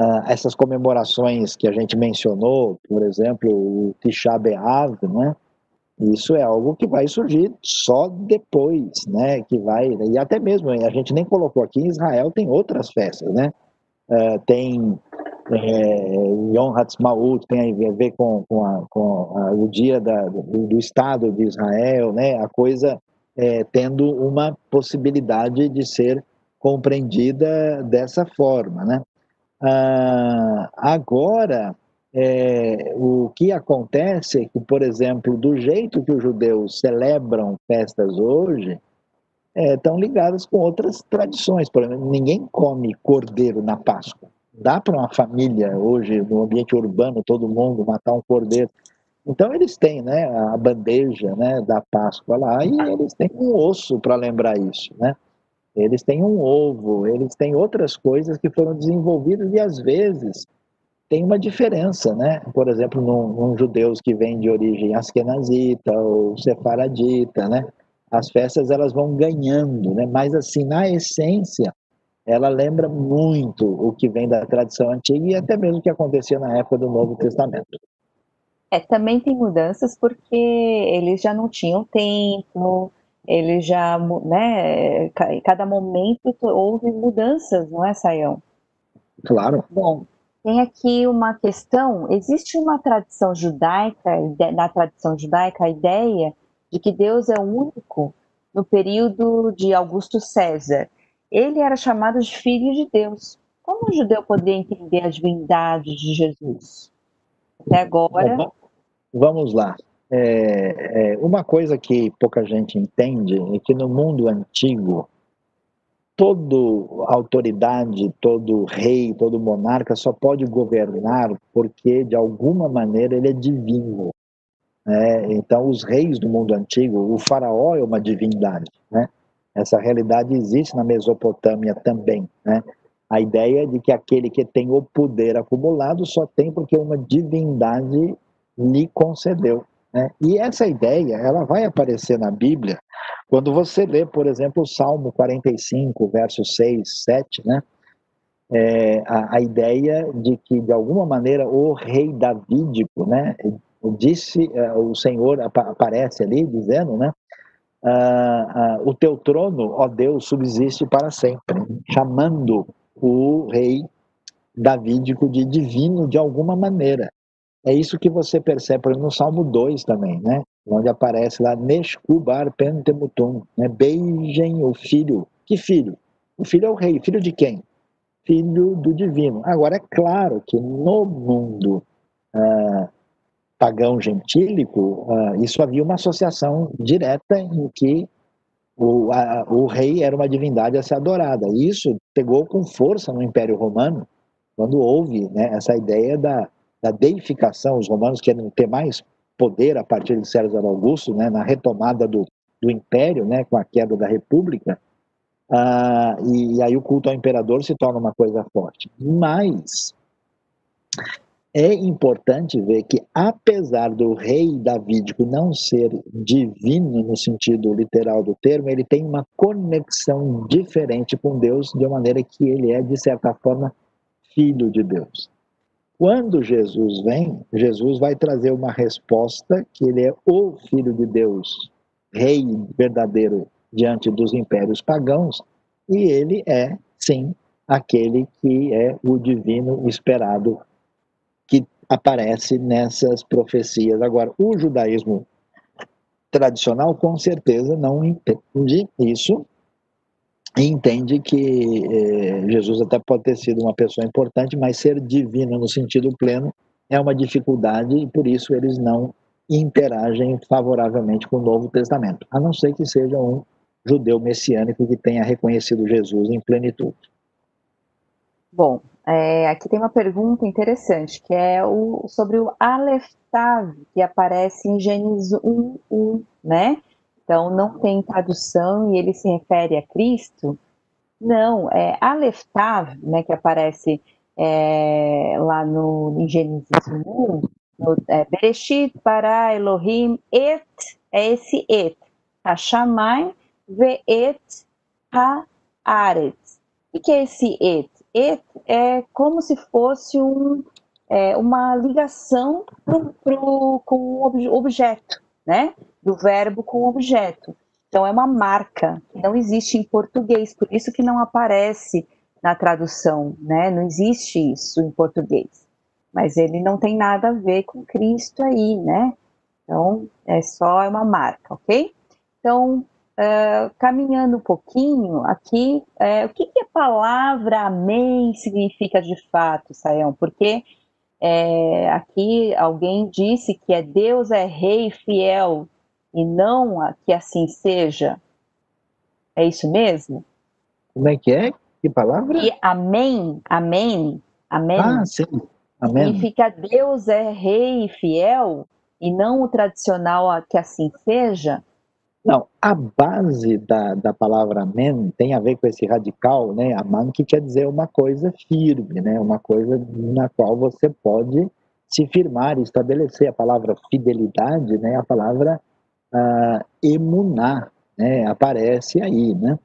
[SPEAKER 1] Ah, essas comemorações que a gente mencionou, por exemplo, o Tisha B'Av, né? Isso é algo que vai surgir só depois, né? Que vai e até mesmo a gente nem colocou aqui, Israel tem outras festas, né? uh, tem é, Yom Hatzmaut, tem a ver com, com, a, com a, o dia da, do, do, Estado de Israel, né? a coisa é, tendo uma possibilidade de ser compreendida dessa forma. Né? Ah, agora, é, o que acontece é que, por exemplo, do jeito que os judeus celebram festas hoje, estão é, ligadas com outras tradições. Por exemplo, ninguém come cordeiro na Páscoa. Dá para uma família hoje, no ambiente urbano, todo mundo matar um cordeiro. Então eles têm né, a bandeja né, da Páscoa lá e eles têm um osso para lembrar isso. Né? Eles têm um ovo, eles têm outras coisas que foram desenvolvidas e às vezes tem uma diferença, né? Por exemplo, num, num judeus que vem de origem askenazita ou sefaradita, né? as festas elas vão ganhando, né? Mas assim, na essência, ela lembra muito o que vem da tradição antiga e até mesmo o que acontecia na época do Novo Testamento.
[SPEAKER 2] É, também tem mudanças porque eles já não tinham tempo, eles já, né, cada momento houve mudanças, não é, Saião?
[SPEAKER 1] Claro.
[SPEAKER 2] Bom, tem aqui uma questão, existe uma tradição judaica, na tradição judaica, a ideia de que Deus é único no período de Augusto César. Ele era chamado de filho de Deus. Como um judeu poderia entender a divindade de Jesus? Até agora.
[SPEAKER 1] Vamos lá. É, é, uma coisa que pouca gente entende é que no mundo antigo, toda autoridade, todo rei, todo monarca só pode governar porque, de alguma maneira, ele é divino. Né? Então, os reis do mundo antigo, o faraó é uma divindade. Né? Essa realidade existe na Mesopotâmia também. Né? A ideia de que aquele que tem o poder acumulado só tem porque uma divindade lhe concedeu. Né? E essa ideia ela vai aparecer na Bíblia quando você lê, por exemplo, o Salmo 45, versos 6, 7, né? É, a, a, ideia de que, de alguma maneira, o rei davídico, né, disse uh, o Senhor aparece ali dizendo, né? Uh, uh, o teu trono, ó Deus, subsiste para sempre, chamando o rei davídico de divino de alguma maneira. É isso que você percebe no Salmo 2 também, né? Onde aparece lá, Neshkubar pentemutum, né? beijem o filho. Que filho? O filho é o rei. Filho de quem? Filho do divino. Agora, é claro que no mundo uh, pagão gentílico, uh, isso havia uma associação direta em que o, a, o rei era uma divindade a ser adorada. E isso pegou com força no Império Romano, quando houve né, essa ideia da, da deificação. Os romanos querem ter mais poder a partir de César Augusto, né, na retomada do, do império, né, com a queda da república, ah, e, aí o culto ao imperador se torna uma coisa forte. Mas é importante ver que, apesar do rei davídico não ser divino no sentido literal do termo, ele tem uma conexão diferente com Deus, de maneira que ele é, de certa forma, filho de Deus. Quando Jesus vem, Jesus vai trazer uma resposta que ele é o filho de Deus, rei verdadeiro diante dos impérios pagãos, e ele é, sim, aquele que é o divino esperado que aparece nessas profecias. Agora, o judaísmo tradicional com certeza não entende isso e entende que eh, Jesus até pode ter sido uma pessoa importante, mas ser divino no sentido pleno é uma dificuldade e por isso eles não interagem favoravelmente com o Novo Testamento, a não ser que seja um judeu messiânico que tenha reconhecido Jesus em plenitude.
[SPEAKER 2] Bom, é, aqui tem uma pergunta interessante, que é o, sobre o Aleph que aparece em Gênesis 1, 1, né? Então, não tem tradução e ele se refere a Cristo? Não, é Aleph Tav, né, que aparece é, lá no, em Gênesis 1, no, é, Bereshit para Elohim et, é esse et, Hashamai ve'et ha'aretz. O que é esse et? Et é como se fosse um, é, uma ligação pro, pro, com o objeto, né? Do verbo com objeto. Então é uma marca que não existe em português, por isso que não aparece na tradução, né? Não existe isso em português. Mas ele não tem nada a ver com Cristo aí, né? Então é só uma marca, ok? Então uh, caminhando um pouquinho aqui, uh, o que, que, a palavra amém significa de fato, Saião? Porque é, aqui alguém disse que é Deus é rei fiel e não que assim seja. É isso mesmo?
[SPEAKER 1] Como é que é? Que palavra?
[SPEAKER 2] E amém, amém, amém.
[SPEAKER 1] Ah, sim. Amém.
[SPEAKER 2] Significa Deus é rei e fiel e não o tradicional que assim seja.
[SPEAKER 1] Não, a base da, da palavra amém tem a ver com esse radical, né? Aman, que quer dizer uma coisa firme, né? Uma coisa na qual você pode se firmar, estabelecer. A palavra fidelidade, né? A palavra uh, emunar, né? Aparece aí, né?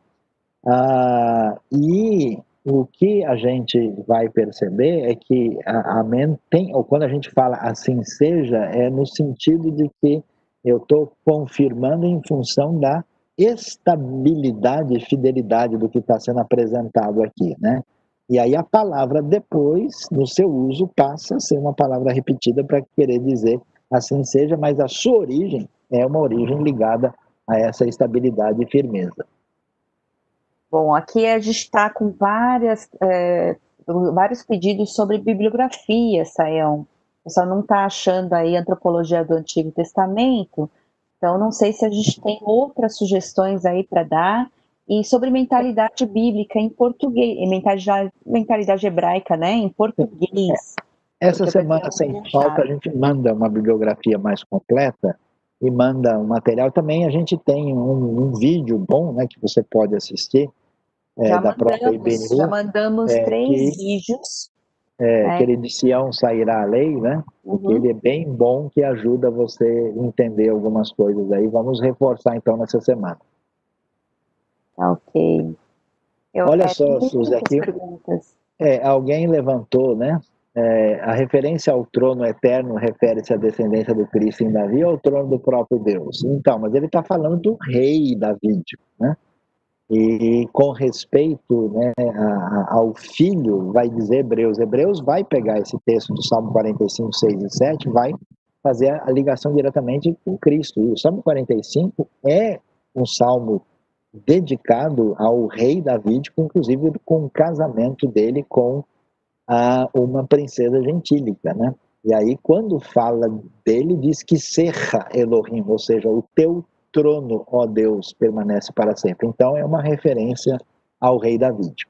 [SPEAKER 1] Uh, e o que a gente vai perceber é que a amém tem, ou quando a gente fala assim seja, é no sentido de que eu estou confirmando em função da estabilidade e fidelidade do que está sendo apresentado aqui, né? E aí a palavra depois, no seu uso, passa a ser uma palavra repetida para querer dizer assim seja, mas a sua origem é uma origem ligada a essa estabilidade e firmeza.
[SPEAKER 2] Bom, aqui a gente está com várias, é, vários pedidos sobre bibliografia, Saião pessoal não está achando aí antropologia do Antigo Testamento, então não sei se a gente tem outras sugestões aí para dar. E sobre mentalidade bíblica em português, mentalidade, mentalidade hebraica, né, em português.
[SPEAKER 1] Essa semana, sem falta, a gente manda uma bibliografia mais completa e manda um material. Também a gente tem um, um vídeo bom, né, que você pode assistir,
[SPEAKER 2] é, da mandamos, própria IBNU. Já mandamos é, três que, vídeos
[SPEAKER 1] é, é. aquele de Sião sairá a lei, né? Uhum. Ele é bem bom que ajuda você a entender algumas coisas aí. Vamos reforçar então nessa semana.
[SPEAKER 2] Ok.
[SPEAKER 1] Eu Olha só, Suzy, aqui é, alguém levantou, né? É, a referência ao trono eterno refere-se à descendência do Cristo em Davi ou ao trono do próprio Deus? Então, mas ele está falando do rei Davi, né? E com respeito né, ao filho, vai dizer Hebreus. Hebreus vai pegar esse texto do Salmo 45, 6 e 7, vai fazer a ligação diretamente com Cristo. E o Salmo 45 é um salmo dedicado ao rei David, inclusive com o casamento dele com a, uma princesa gentílica, né? E aí, quando fala dele, diz que serra Elohim, ou seja, o teu trono, ó Deus, permanece para sempre. Então é uma referência ao rei David.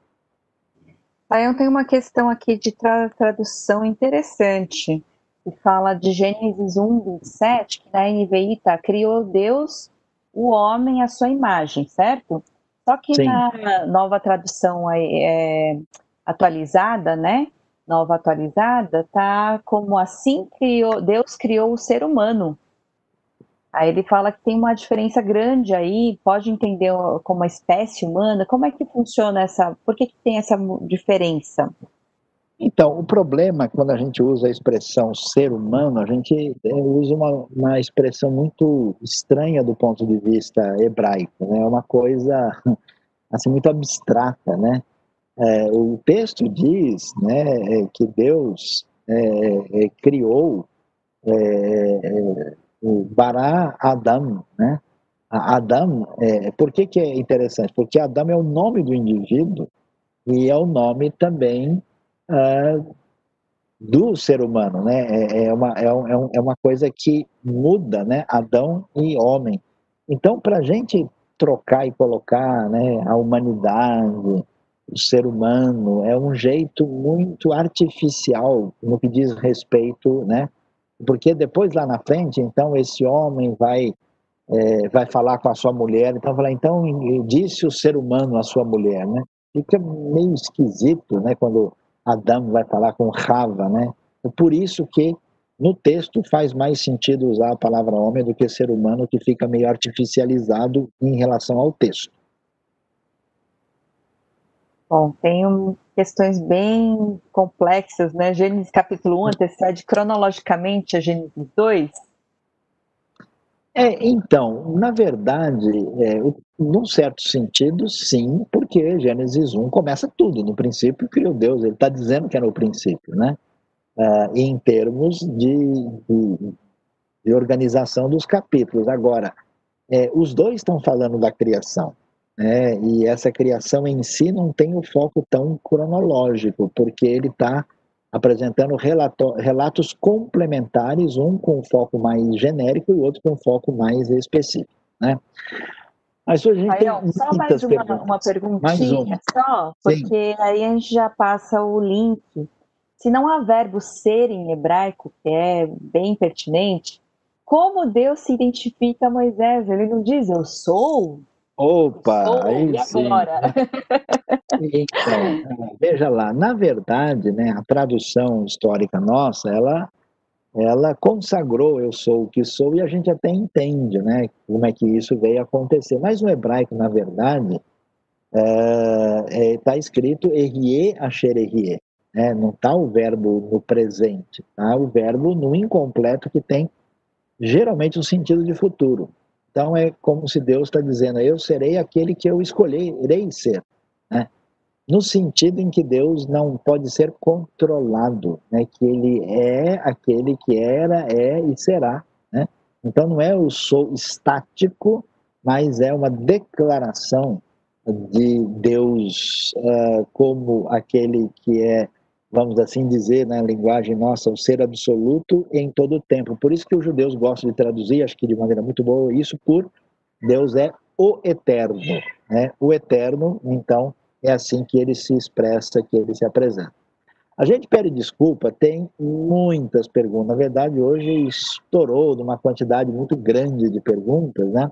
[SPEAKER 2] Aí eu tenho uma questão aqui de tradução interessante. que fala de Gênesis 1, 27, que na NVI tá, criou Deus o homem à sua imagem, certo? Só que Sim. na nova tradução é, atualizada, né? Nova atualizada, tá como assim criou, Deus criou o ser humano. Aí ele fala que tem uma diferença grande aí, pode entender como a espécie humana, como é que funciona essa, por que, que tem essa diferença?
[SPEAKER 1] Então, o problema é quando a gente usa a expressão ser humano, a gente é, usa uma, uma expressão muito estranha do ponto de vista hebraico, né? É uma coisa assim muito abstrata, né? É, o texto diz, né, é, que Deus é, é, criou o Bará Adam, né? Adam, por que, que é interessante? Porque Adam é o nome do indivíduo e é o nome também uh, do ser humano, né? É, é, uma, é, é, um, é uma coisa que muda, né? Adão e homem. Então, para a gente trocar e colocar né, a humanidade, o ser humano, é um jeito muito artificial no que diz respeito, né? Porque depois lá na frente, então, esse homem vai é, vai falar com a sua mulher, então falar, então disse o ser humano à sua mulher, né? Fica meio esquisito, né? Quando Adão vai falar com Rava, né? Por isso que no texto faz mais sentido usar a palavra homem do que ser humano, que fica meio artificializado em relação ao texto.
[SPEAKER 2] Bom, um, questões bem complexas, né? Gênesis capítulo 1 antecede cronologicamente a Gênesis 2,
[SPEAKER 1] é, então, na verdade, é, num certo sentido, sim, porque Gênesis 1 começa tudo. No princípio criou Deus, ele está dizendo que é no princípio, né? Ah, em termos de, de, de, organização dos capítulos. Agora, é, os dois estão falando da criação, né? E essa criação em si não tem o foco tão cronológico, porque ele está apresentando relato, relatos complementares, um com foco mais genérico e o outro com foco mais específico. Né?
[SPEAKER 2] Mas hoje a gente aí, tem ó, só mais uma, uma perguntinha, uma. só, porque Sim. aí a gente já passa o link. Se não há verbo ser em hebraico, que é bem pertinente, como Deus se identifica a Moisés? Ele não diz eu sou?
[SPEAKER 1] Opa, eu sou, aí e agora? Então, veja lá, na verdade, né, a tradução histórica nossa, ela, ela consagrou eu sou o que sou e a gente até entende, né, como é que isso veio acontecer. Mas no hebraico, na verdade, está é, é, tá escrito erie asher erie, né, não está o verbo no presente, tá o verbo no incompleto que tem geralmente o sentido de futuro. Então é como se Deus está dizendo, eu serei aquele que eu escolherei ser. Né? no sentido em que Deus não pode ser controlado, né? que ele é aquele que era, é e será. Né? Então não é o sou estático, mas é uma declaração de Deus uh, como aquele que é, vamos assim dizer, na linguagem nossa, o ser absoluto em todo o tempo. Por isso que os judeus gostam de traduzir, acho que de maneira muito boa, isso por Deus é o eterno. Né? O eterno, então, é assim que ele se expressa, que ele se apresenta. A gente pede desculpa, tem muitas perguntas. Na verdade, hoje estourou numa quantidade muito grande de perguntas, né?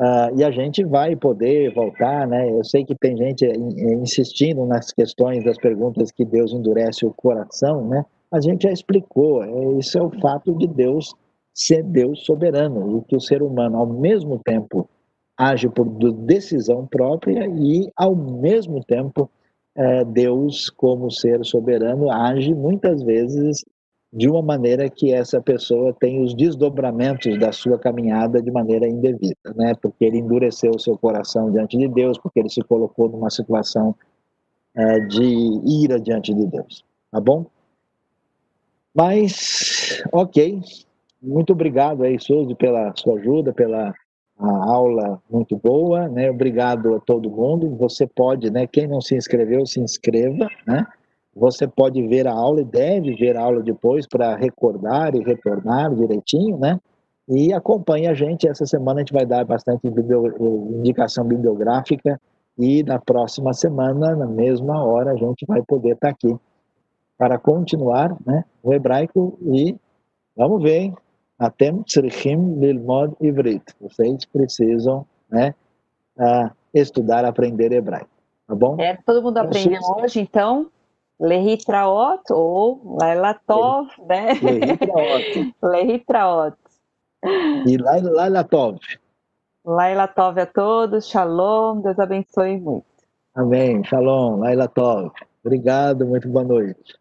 [SPEAKER 1] Uh, e a gente vai poder voltar, né? Eu sei que tem gente insistindo nas questões das perguntas que Deus endurece o coração, né? A gente já explicou. É, isso é o fato de Deus ser Deus soberano e que o ser humano, ao mesmo tempo, age por decisão própria e, ao mesmo tempo, é, Deus, como ser soberano, age muitas vezes de uma maneira que essa pessoa tem os desdobramentos da sua caminhada de maneira indevida, né? Porque ele endureceu o seu coração diante de Deus, porque ele se colocou numa situação é, de ira diante de Deus, tá bom? Mas, ok, muito obrigado aí, Suzy, pela sua ajuda, pela aula muito boa, né? Obrigado a todo mundo. Você pode, né? Quem não se inscreveu, se inscreva, né? Você pode ver a aula e deve ver a aula depois para recordar e retornar direitinho, né? E acompanhe a gente. Essa semana a gente vai dar bastante indicação bibliográfica e na próxima semana, na mesma hora, a gente vai poder estar tá aqui para continuar, né? O hebraico e vamos ver, hein? Atem tzrichim lilmod ivrit. Vocês precisam, né, uh, estudar, aprender hebraico, tá bom?
[SPEAKER 2] É, todo mundo aprendeu hoje, então, Lehitraot ou Lailatov, né?
[SPEAKER 1] Lehitraot.
[SPEAKER 2] Lehitraot. *laughs*
[SPEAKER 1] E Lailatov.
[SPEAKER 2] Lailatov a todos, Shalom, Deus abençoe muito.
[SPEAKER 1] Amém, Shalom, Lailatov. Obrigado, muito boa noite.